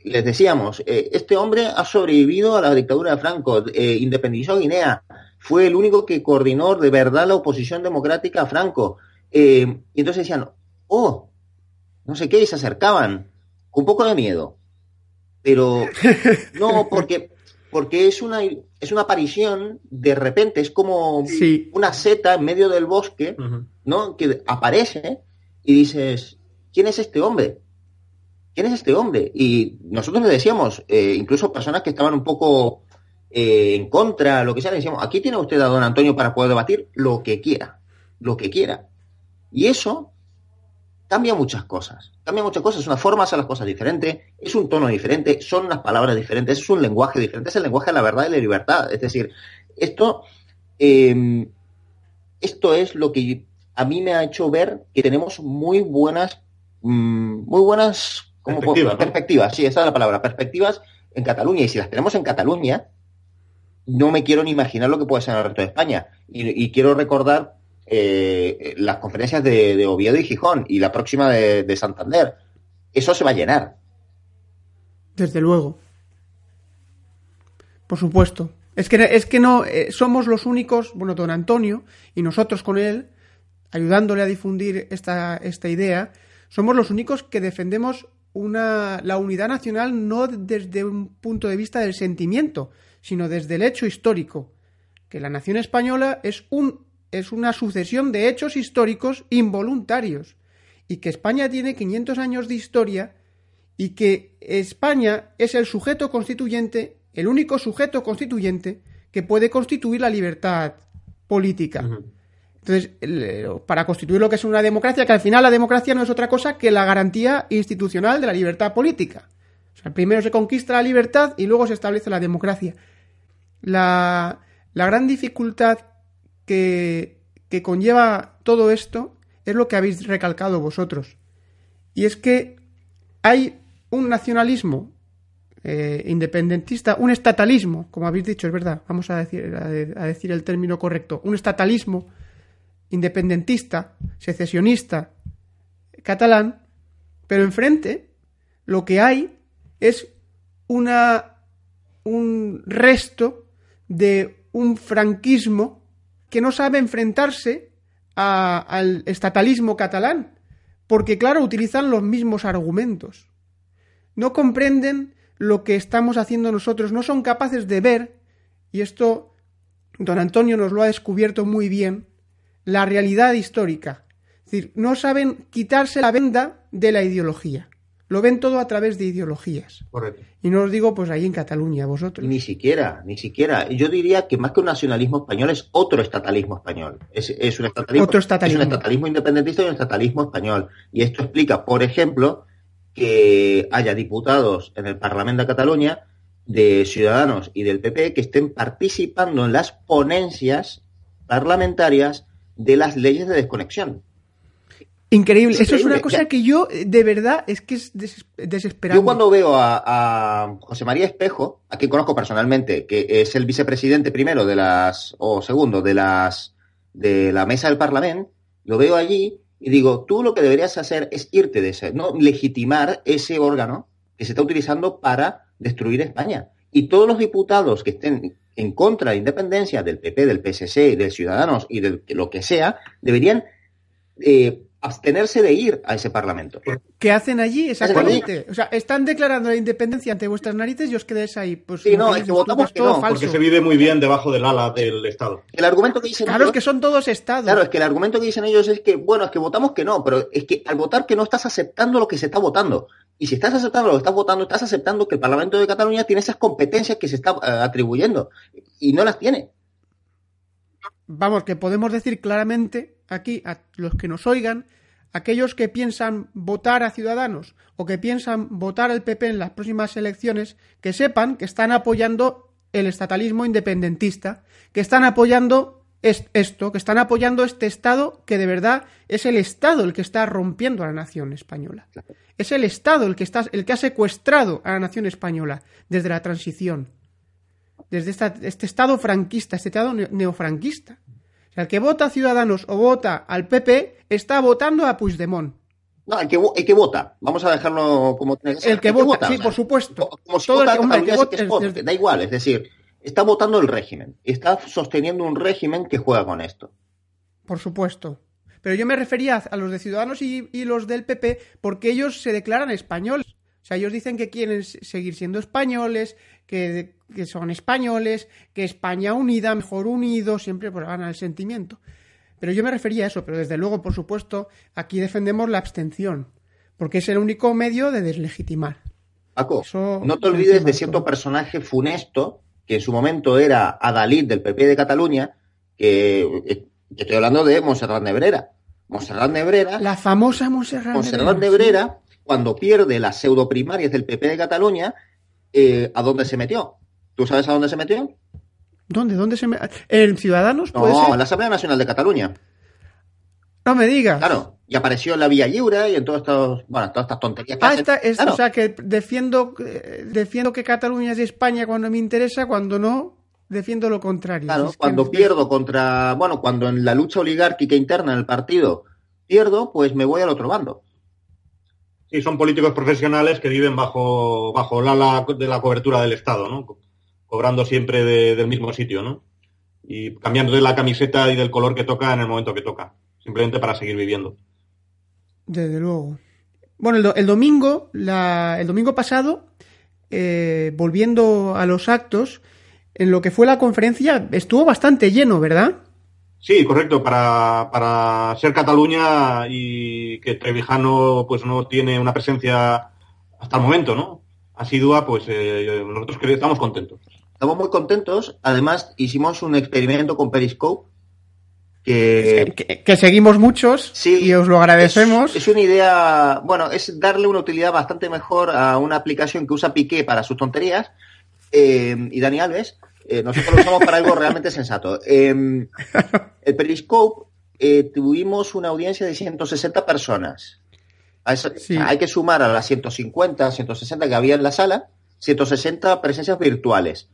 les decíamos, eh, este hombre ha sobrevivido a la dictadura de Franco, eh, independizó Guinea, fue el único que coordinó de verdad la oposición democrática a Franco. Eh, y entonces decían, oh, no sé qué, y se acercaban, con un poco de miedo. Pero (laughs) no, porque porque es una, es una aparición de repente, es como una seta en medio del bosque, ¿no? Que aparece y dices, ¿quién es este hombre? ¿Quién es este hombre? Y nosotros le decíamos, eh, incluso personas que estaban un poco eh, en contra, lo que sea, le decíamos, aquí tiene usted a don Antonio para poder debatir lo que quiera, lo que quiera. Y eso cambia muchas cosas. Cambia muchas cosas, es una forma de hacer las cosas diferente, es un tono diferente, son unas palabras diferentes, es un lenguaje diferente, es el lenguaje de la verdad y la libertad. Es decir, esto, em, esto es lo que a mí me ha hecho ver que tenemos muy buenas, mm, muy buenas perspectivas, perspectivas, sí, esa es la palabra, perspectivas en Cataluña. Y si las tenemos en Cataluña, no me quiero ni imaginar lo que puede ser en el resto de España. y quiero recordar eh, las conferencias de, Oviedo y Gijón y la próxima de, Santander. Eso se va a llenar. Desde luego. Por supuesto. Es que, es que no eh, somos los únicos, bueno, don Antonio y nosotros con él, ayudándole a difundir esta, esta idea, somos los únicos que defendemos una, la unidad nacional no desde un punto de vista del sentimiento, sino desde el hecho histórico, que la nación española es, un, es una sucesión de hechos históricos involuntarios y que España tiene 500 años de historia y que España es el sujeto constituyente, el único sujeto constituyente que puede constituir la libertad política. Entonces, para constituir lo que es una democracia, que al final la democracia no es otra cosa que la garantía institucional de la libertad política. O sea, primero se conquista la libertad y luego se establece la democracia. La, la gran dificultad que, conlleva todo esto es lo que habéis recalcado vosotros. Y es que hay un nacionalismo eh, independentista, un estatalismo, como habéis dicho, es verdad, vamos a decir, a, decir el término correcto, un estatalismo independentista, secesionista, catalán, pero enfrente lo que hay es una un resto de un franquismo que no sabe enfrentarse al estatalismo catalán, porque claro, utilizan los mismos argumentos. No comprenden lo que estamos haciendo nosotros, no son capaces de ver, y esto don Antonio nos lo ha descubierto muy bien, la realidad histórica. Es decir, no saben quitarse la venda de la ideología. Lo ven todo a través de ideologías. Correcto. Y no os digo, pues ahí en Cataluña, vosotros. Ni siquiera, ni siquiera. Yo diría que más que un nacionalismo español es otro estatalismo español. Es, un, estatalismo, otro estatalismo. es un estatalismo independentista y un estatalismo español. Y esto explica, por ejemplo, que haya diputados en el Parlamento de Cataluña de Ciudadanos y del PP que estén participando en las ponencias parlamentarias de las leyes de desconexión. Increíble. Eso es una cosa que yo, de verdad, es que es desesperante. Yo cuando veo a, José María Espejo, a quien conozco personalmente, que es el vicepresidente primero de las, o segundo, de las, de la mesa del Parlamento, lo veo allí y digo, tú lo que deberías hacer es irte de ese, no legitimar ese órgano que se está utilizando para destruir España. Y todos los diputados que estén en contra de la independencia del PP, del PSC, de Ciudadanos y de lo que sea, deberían eh, abstenerse de ir a ese parlamento. ¿Qué hacen allí exactamente? O sea, están declarando la independencia ante vuestras narices y os quedáis ahí. Pues, sí, no, es que votamos que no, porque se vive muy bien debajo del ala del Estado. El argumento que dicen Claro, es que son todos estados. Claro, es que el argumento que dicen ellos es que, bueno, es que votamos que no, pero es que al votar que no estás aceptando lo que se está votando. Y si estás aceptando lo que estás votando, estás aceptando que el Parlamento de Cataluña tiene esas competencias que se está eh, atribuyendo. Y no las tiene. Vamos, que podemos decir claramente aquí a los que nos oigan aquellos que piensan votar a Ciudadanos o que piensan votar al PP en las próximas elecciones, que sepan que están apoyando el estatalismo independentista, que están apoyando esto, que están apoyando este Estado que de verdad es el Estado el que está rompiendo a la nación española. Es el Estado el que, está, el que ha secuestrado a la nación española desde la transición, desde este Estado franquista, este Estado neofranquista el que vota a Ciudadanos o vota al PP está votando a Puigdemont. No, el que, el que vota. Vamos a dejarlo como tiene que El que, vota, sí, por supuesto. Como si Todo el que, vota, da igual, es decir, está votando el régimen. Está sosteniendo un régimen que juega con esto. Por supuesto. Pero yo me refería a los de Ciudadanos y, y los del PP porque ellos se declaran españoles. O sea, ellos dicen que quieren seguir siendo españoles, que, son españoles, que España unida, mejor unido, siempre por gana el sentimiento. Pero yo me refería a eso, pero desde luego, por supuesto, aquí defendemos la abstención, porque es el único medio de deslegitimar. Paco, no te olvides de cierto personaje funesto, que en su momento era Adalid del PP de Cataluña, que, eh, estoy hablando de Monserrat Nebrera. Monserrat Nebrera. La famosa Monserrat, Monserrat Nebrera, cuando pierde las pseudoprimarias del PP de Cataluña, eh, ¿a dónde se metió? ¿Tú sabes a dónde se metió? ¿Dónde? ¿Dónde se metió? ¿En Ciudadanos? no, en la Asamblea Nacional de Cataluña. No me digas. Claro, y apareció en la Vía Libre y en todas estas, bueno, todas estas tonterías. ah, es, o sea, que defiendo, eh, defiendo que Cataluña es de España cuando me interesa, cuando no, defiendo lo contrario. Claro, cuando pierdo contra, bueno, cuando en la lucha oligárquica interna en el partido pierdo, pues me voy al otro bando. Sí, son políticos profesionales que viven bajo, bajo la ala de la cobertura del Estado, ¿no? Cobrando siempre del mismo sitio, ¿no? Y cambiando de la camiseta y del color que toca en el momento que toca. Simplemente para seguir viviendo. Desde luego. Bueno, el domingo, la- el domingo pasado, eh, volviendo a los actos, en lo que fue la conferencia estuvo bastante lleno, ¿verdad? Sí, correcto. Para, para ser Cataluña y que Trevijano pues no tiene una presencia hasta el momento, ¿no? Asidua, pues eh, nosotros estamos contentos. Estamos muy contentos. Además, hicimos un experimento con Periscope que, Que, que seguimos muchos y os lo agradecemos. Es una idea, bueno, es darle una utilidad bastante mejor a una aplicación que usa Piqué para sus tonterías eh, y Dani Alves. Eh, nosotros lo usamos para algo realmente sensato. Eh, el Periscope eh, tuvimos una audiencia de 160 personas. A eso- hay que sumar a las 150, 160 que había en la sala, 160 presencias virtuales.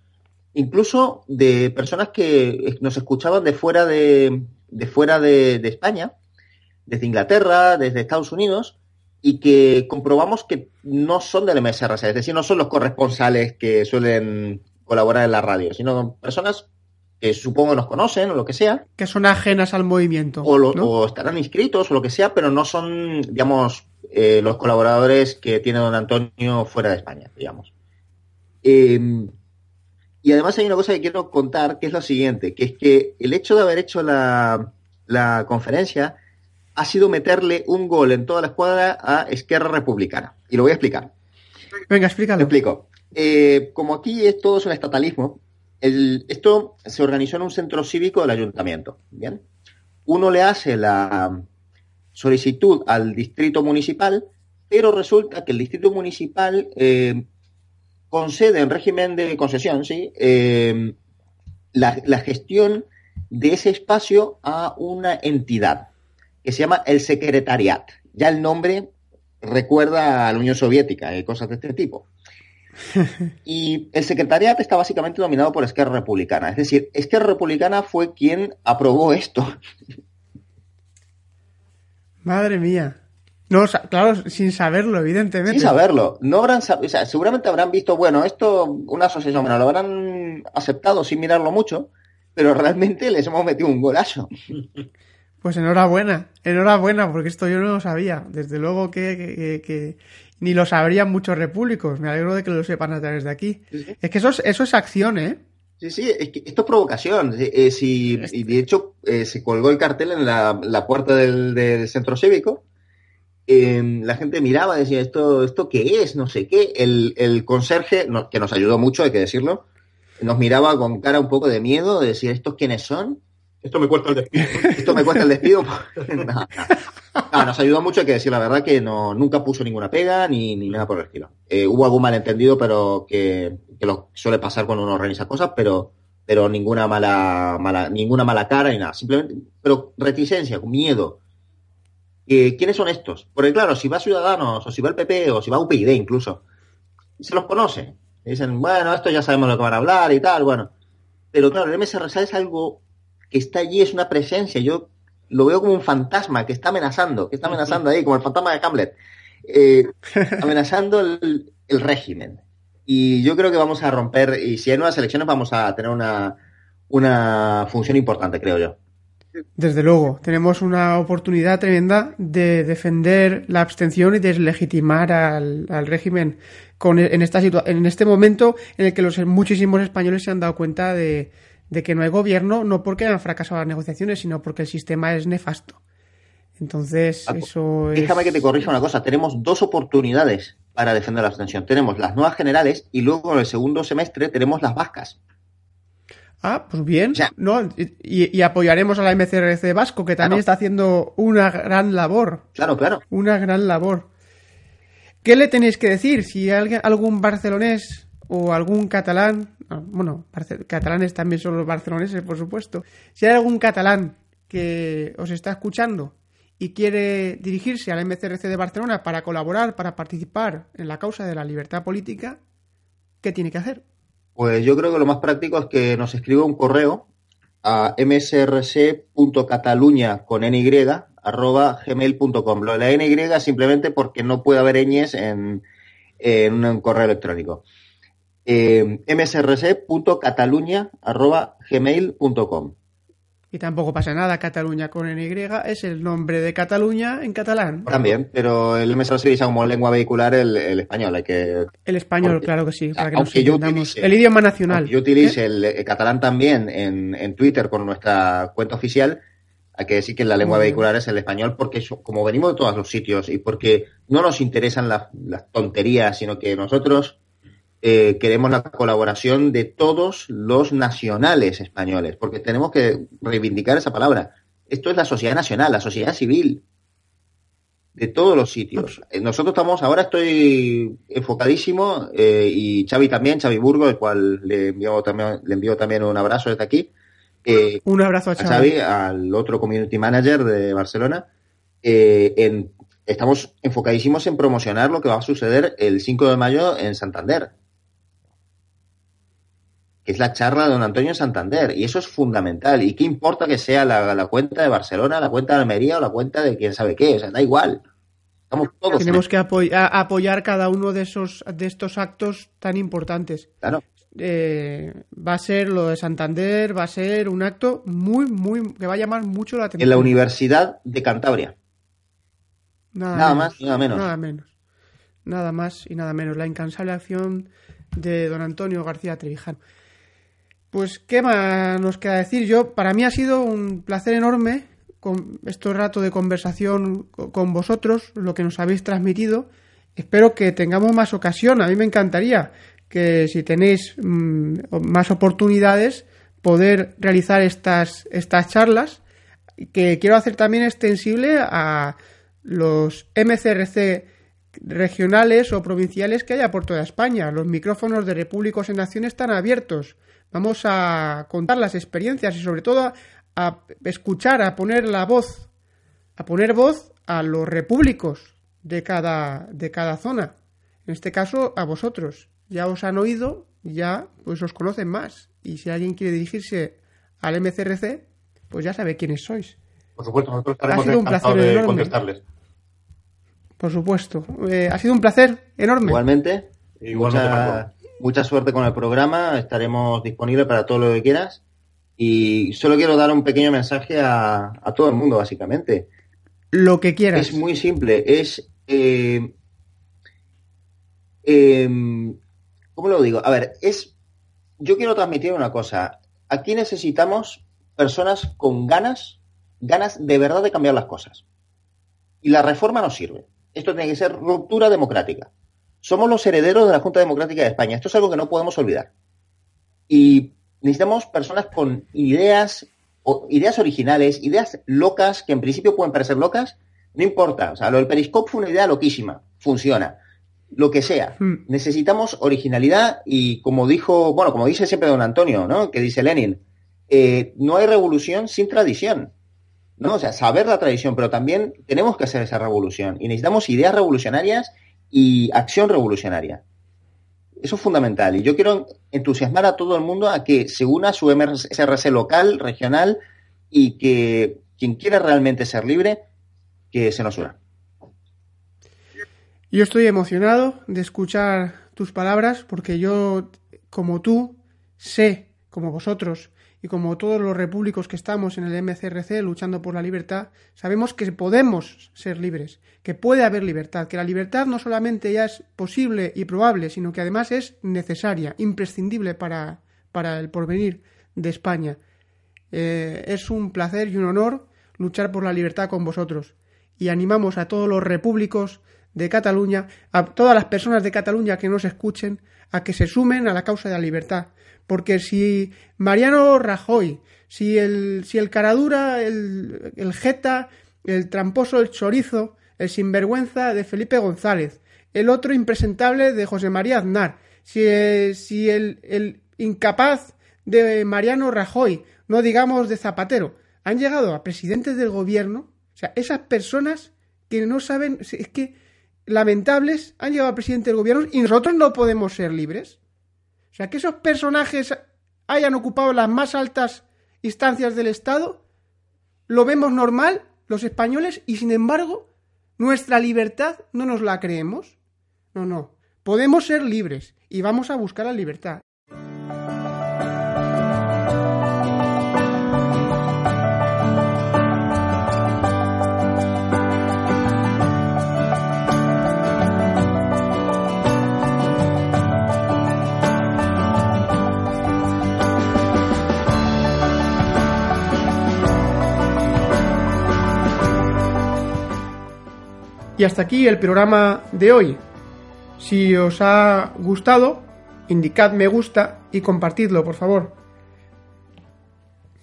Incluso de personas que nos escuchaban de fuera de, de fuera de, de España, desde Inglaterra, desde Estados Unidos, y que comprobamos que no son del MSRC, es decir, no son los corresponsales que suelen colaborar en la radio, sino personas que supongo nos conocen o lo que sea, Que son ajenas al movimiento. o, lo- ¿no? o estarán inscritos o lo que sea, pero no son, digamos, eh, los colaboradores que tiene don Antonio fuera de España, digamos. Eh, y además hay una cosa que quiero contar, que es lo siguiente, que es que el hecho de haber hecho la, la conferencia ha sido meterle un gol en toda la escuadra a Esquerra Republicana. Y lo voy a explicar. Venga, explícalo. Lo explico. Eh, como aquí es todo es un estatalismo, esto se organizó en un centro cívico del ayuntamiento. Bien. Uno le hace la solicitud al distrito municipal, pero resulta que el distrito municipal eh, concede en régimen de concesión, sí, Eh, la, la gestión de ese espacio a una entidad que se llama el secretariat. Ya el nombre recuerda a la Unión Soviética y cosas de este tipo. (laughs) Y el secretariat está básicamente dominado por Esquerra Republicana. Es decir, Esquerra Republicana fue quien aprobó esto. Madre mía. No, claro, sin saberlo, evidentemente. Sin saberlo. No habrán, o sea, seguramente habrán visto, bueno, esto, una asociación, bueno, lo habrán aceptado sin mirarlo mucho, pero realmente les hemos metido un golazo. (laughs) Pues enhorabuena, enhorabuena, porque esto yo no lo sabía. Desde luego que, que- que- que ni lo sabrían muchos repúblicos. Me alegro de que lo sepan a través de aquí. Es que eso es, eso es acción, ¿eh? Sí, sí, es que esto es provocación. Eh, si- y de hecho, eh, se colgó el cartel en la, la puerta del, del centro cívico. Eh, la gente miraba, decía, ¿esto, ¿esto qué es? No sé qué. El, el conserje, no- que nos ayudó mucho, hay que decirlo, nos miraba con cara un poco de miedo, de decir, ¿estos quiénes son? Esto me cuesta el despido. Esto me cuesta el despido. (laughs) (laughs) No, no. No, nos ayudó mucho, hay que decir la verdad, que no, nunca puso ninguna pega ni, ni nada por el estilo. Eh, hubo algún malentendido, pero que, que lo suele pasar cuando uno organiza cosas, pero, pero ninguna mala, mala, ninguna mala cara ni nada. Simplemente, pero reticencia, miedo. Eh, ¿Quiénes son estos? Porque claro, si va Ciudadanos, o si va el PP, o si va UPyD incluso, se los conoce. Dicen, bueno, esto ya sabemos lo que van a hablar y tal, bueno. Pero claro, el MSRSA es algo que está allí, es una presencia. Yo lo veo como un fantasma que está amenazando, que está amenazando ahí, como el fantasma de Hamlet, eh, (laughs) amenazando el, el régimen. Y yo creo que vamos a romper, y si hay nuevas elecciones, vamos a tener una, una función importante, creo yo. Desde luego, tenemos una oportunidad tremenda de defender la abstención y deslegitimar al, al régimen con, en, esta en este momento en el que los muchísimos españoles se han dado cuenta de, de que no hay gobierno, no porque han fracasado las negociaciones, sino porque el sistema es nefasto. Entonces, eso es... Déjame que te corrija una cosa. Tenemos dos oportunidades para defender la abstención. Tenemos las nuevas generales y luego en el segundo semestre tenemos las vascas. Ah, pues bien. ¿no? Y, y apoyaremos a la MCRC Vasco, que también está haciendo una gran labor. Claro, claro. Una gran labor. ¿Qué le tenéis que decir? Si alguien, algún barcelonés o algún catalán, ah, bueno, catalanes también son los barceloneses, por supuesto. Si hay algún catalán que os está escuchando y quiere dirigirse al MCRC de Barcelona para colaborar, para participar en la causa de la libertad política, ¿qué tiene que hacer? Pues yo creo que lo más práctico es que nos escriba un correo a msrc.cataluña con ny arroba gmail.com. Lo de la ny simplemente porque no puede haber ñes en, en un correo electrónico. Eh, msrc.cataluña arroba gmail.com. Y tampoco pasa nada, Cataluña con NY es el nombre de Cataluña en catalán. También, pero el MS se utiliza como lengua vehicular el, el español. Hay que... El español, Porque- claro que sí, para que nos aunque yo entendamos. utilice- El idioma nacional. Yo utilice ¿Eh? el, el catalán también en, en Twitter con nuestra cuenta oficial. Hay que decir que la lengua Muy bien. vehicular es el español porque como venimos de todos los sitios y porque no nos interesan las, las tonterías, sino que nosotros eh, queremos la colaboración de todos los nacionales españoles, porque tenemos que reivindicar esa palabra. Esto es la sociedad nacional, la sociedad civil de todos los sitios. Eh, Nosotros estamos, ahora estoy enfocadísimo eh, y Xavi también, Xavi Burgo, el cual le envío también, le envío también un abrazo desde aquí. eh, Un abrazo a a Xavi. Xavi, al otro community manager de Barcelona. eh, en- estamos enfocadísimos en promocionar lo que va a suceder el 5 de mayo en Santander. Que es la charla de don Antonio en Santander. Y eso es fundamental. ¿Y qué importa que sea la, la cuenta de Barcelona, la cuenta de Almería o la cuenta de quién sabe qué? O sea, da igual. Estamos todos. en Tenemos que apoy- apoyar cada uno de esos de estos actos tan importantes. Claro. Eh, va a ser lo de Santander, va a ser un acto muy, muy que va a llamar mucho la atención. En la Universidad de Cantabria. Nada, Nada menos, más y nada menos. Nada menos. Nada más y nada menos. La incansable acción de don Antonio García Trevijano. Pues, ¿qué más nos queda decir? Yo, para mí ha sido un placer enorme con este rato de conversación co- con vosotros, lo que nos habéis transmitido. Espero que tengamos más ocasión. A mí me encantaría que si tenéis mm, más oportunidades, poder realizar estas, estas charlas que quiero hacer también extensible a los MCRC regionales o provinciales que haya por toda España. Los micrófonos de Repúblicos en Nación están abiertos. Vamos a contar las experiencias y sobre todo a, a escuchar, a poner la voz, a poner voz a los repúblicos de cada, de cada zona. En este caso, a vosotros. Ya os han oído, ya pues os conocen más. Y si alguien quiere dirigirse al MCRC, pues ya sabe quiénes sois. Por supuesto, nosotros Ha estaremos sido un encantados placer de enorme. contestarles. Por supuesto. Eh, ha sido un placer enorme. Igualmente. Igualmente, mucha. Mucha suerte con el programa. Estaremos disponibles para todo lo que quieras. Y solo quiero dar un pequeño mensaje a, a todo el mundo, básicamente. Lo que quieras. Es muy simple. Es. eh, em, ¿Cómo lo digo? A ver, es. Yo quiero transmitir una cosa. Aquí necesitamos personas con ganas, ganas de verdad de cambiar las cosas. Y la reforma no sirve. Esto tiene que ser ruptura democrática. Somos los herederos de la Junta Democrática de España. Esto es algo que no podemos olvidar. Y necesitamos personas con ideas, o ideas originales, ideas locas, que en principio pueden parecer locas, no importa. O sea, lo del periscope fue una idea loquísima. Funciona. Lo que sea. Hmm. Necesitamos originalidad y como dijo, bueno, como dice siempre don Antonio, ¿no? Que dice Lenin, eh, no hay revolución sin tradición. ¿no? O sea, saber la tradición, pero también tenemos que hacer esa revolución y necesitamos ideas revolucionarias y acción revolucionaria. Eso es fundamental y yo quiero entusiasmar a todo el mundo a que se una a su MSRC local, regional y que quien quiera realmente ser libre, que se nos una. Yo estoy emocionado de escuchar tus palabras porque yo, como tú, sé, como vosotros y como todos los repúblicos que estamos en el MCRC luchando por la libertad, sabemos que podemos ser libres, que puede haber libertad, que la libertad no solamente ya es posible y probable, sino que además es necesaria, imprescindible para, para el porvenir de España. Eh, es un placer y un honor luchar por la libertad con vosotros y animamos a todos los repúblicos de Cataluña, a todas las personas de Cataluña que nos escuchen, a que se sumen a la causa de la libertad. Porque si Mariano Rajoy, si el, si el Caradura, el, el Jeta, el tramposo, el chorizo, el sinvergüenza de Felipe González, el otro impresentable de José María Aznar, si, eh, si el, el incapaz de Mariano Rajoy, no digamos de Zapatero, han llegado a presidentes del gobierno, o sea, esas personas que no saben, es que lamentables, han llegado a presidente del gobierno y nosotros no podemos ser libres. O sea, que esos personajes hayan ocupado las más altas instancias del Estado, lo vemos normal los españoles y sin embargo nuestra libertad no nos la creemos. No, no. Podemos ser libres y vamos a buscar la libertad. Y hasta aquí el programa de hoy. Si os ha gustado, indicad me gusta y compartidlo, por favor.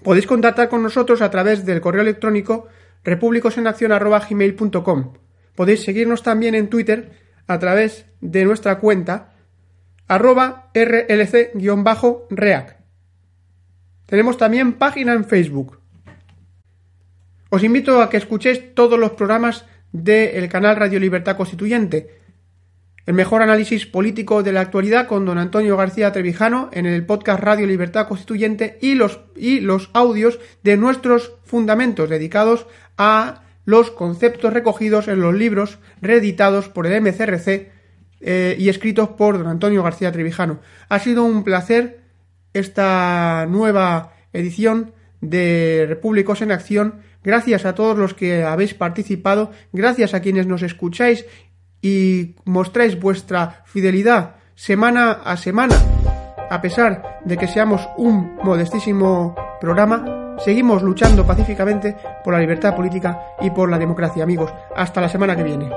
Podéis contactar con nosotros a través del correo electrónico republicosenaccion.gmail.com Podéis seguirnos también en Twitter a través de nuestra cuenta arroba rlc-reac. Tenemos también página en Facebook. Os invito a que escuchéis todos los programas del canal Radio Libertad Constituyente. El mejor análisis político de la actualidad con don Antonio García Trevijano en el podcast Radio Libertad Constituyente y los, y los audios de nuestros fundamentos dedicados a los conceptos recogidos en los libros reeditados por el MCRC eh, y escritos por don Antonio García Trevijano. Ha sido un placer esta nueva edición de Repúblicos en Acción. Gracias a todos los que habéis participado, gracias a quienes nos escucháis y mostráis vuestra fidelidad semana a semana. A pesar de que seamos un modestísimo programa, seguimos luchando pacíficamente por la libertad política y por la democracia, amigos. Hasta la semana que viene.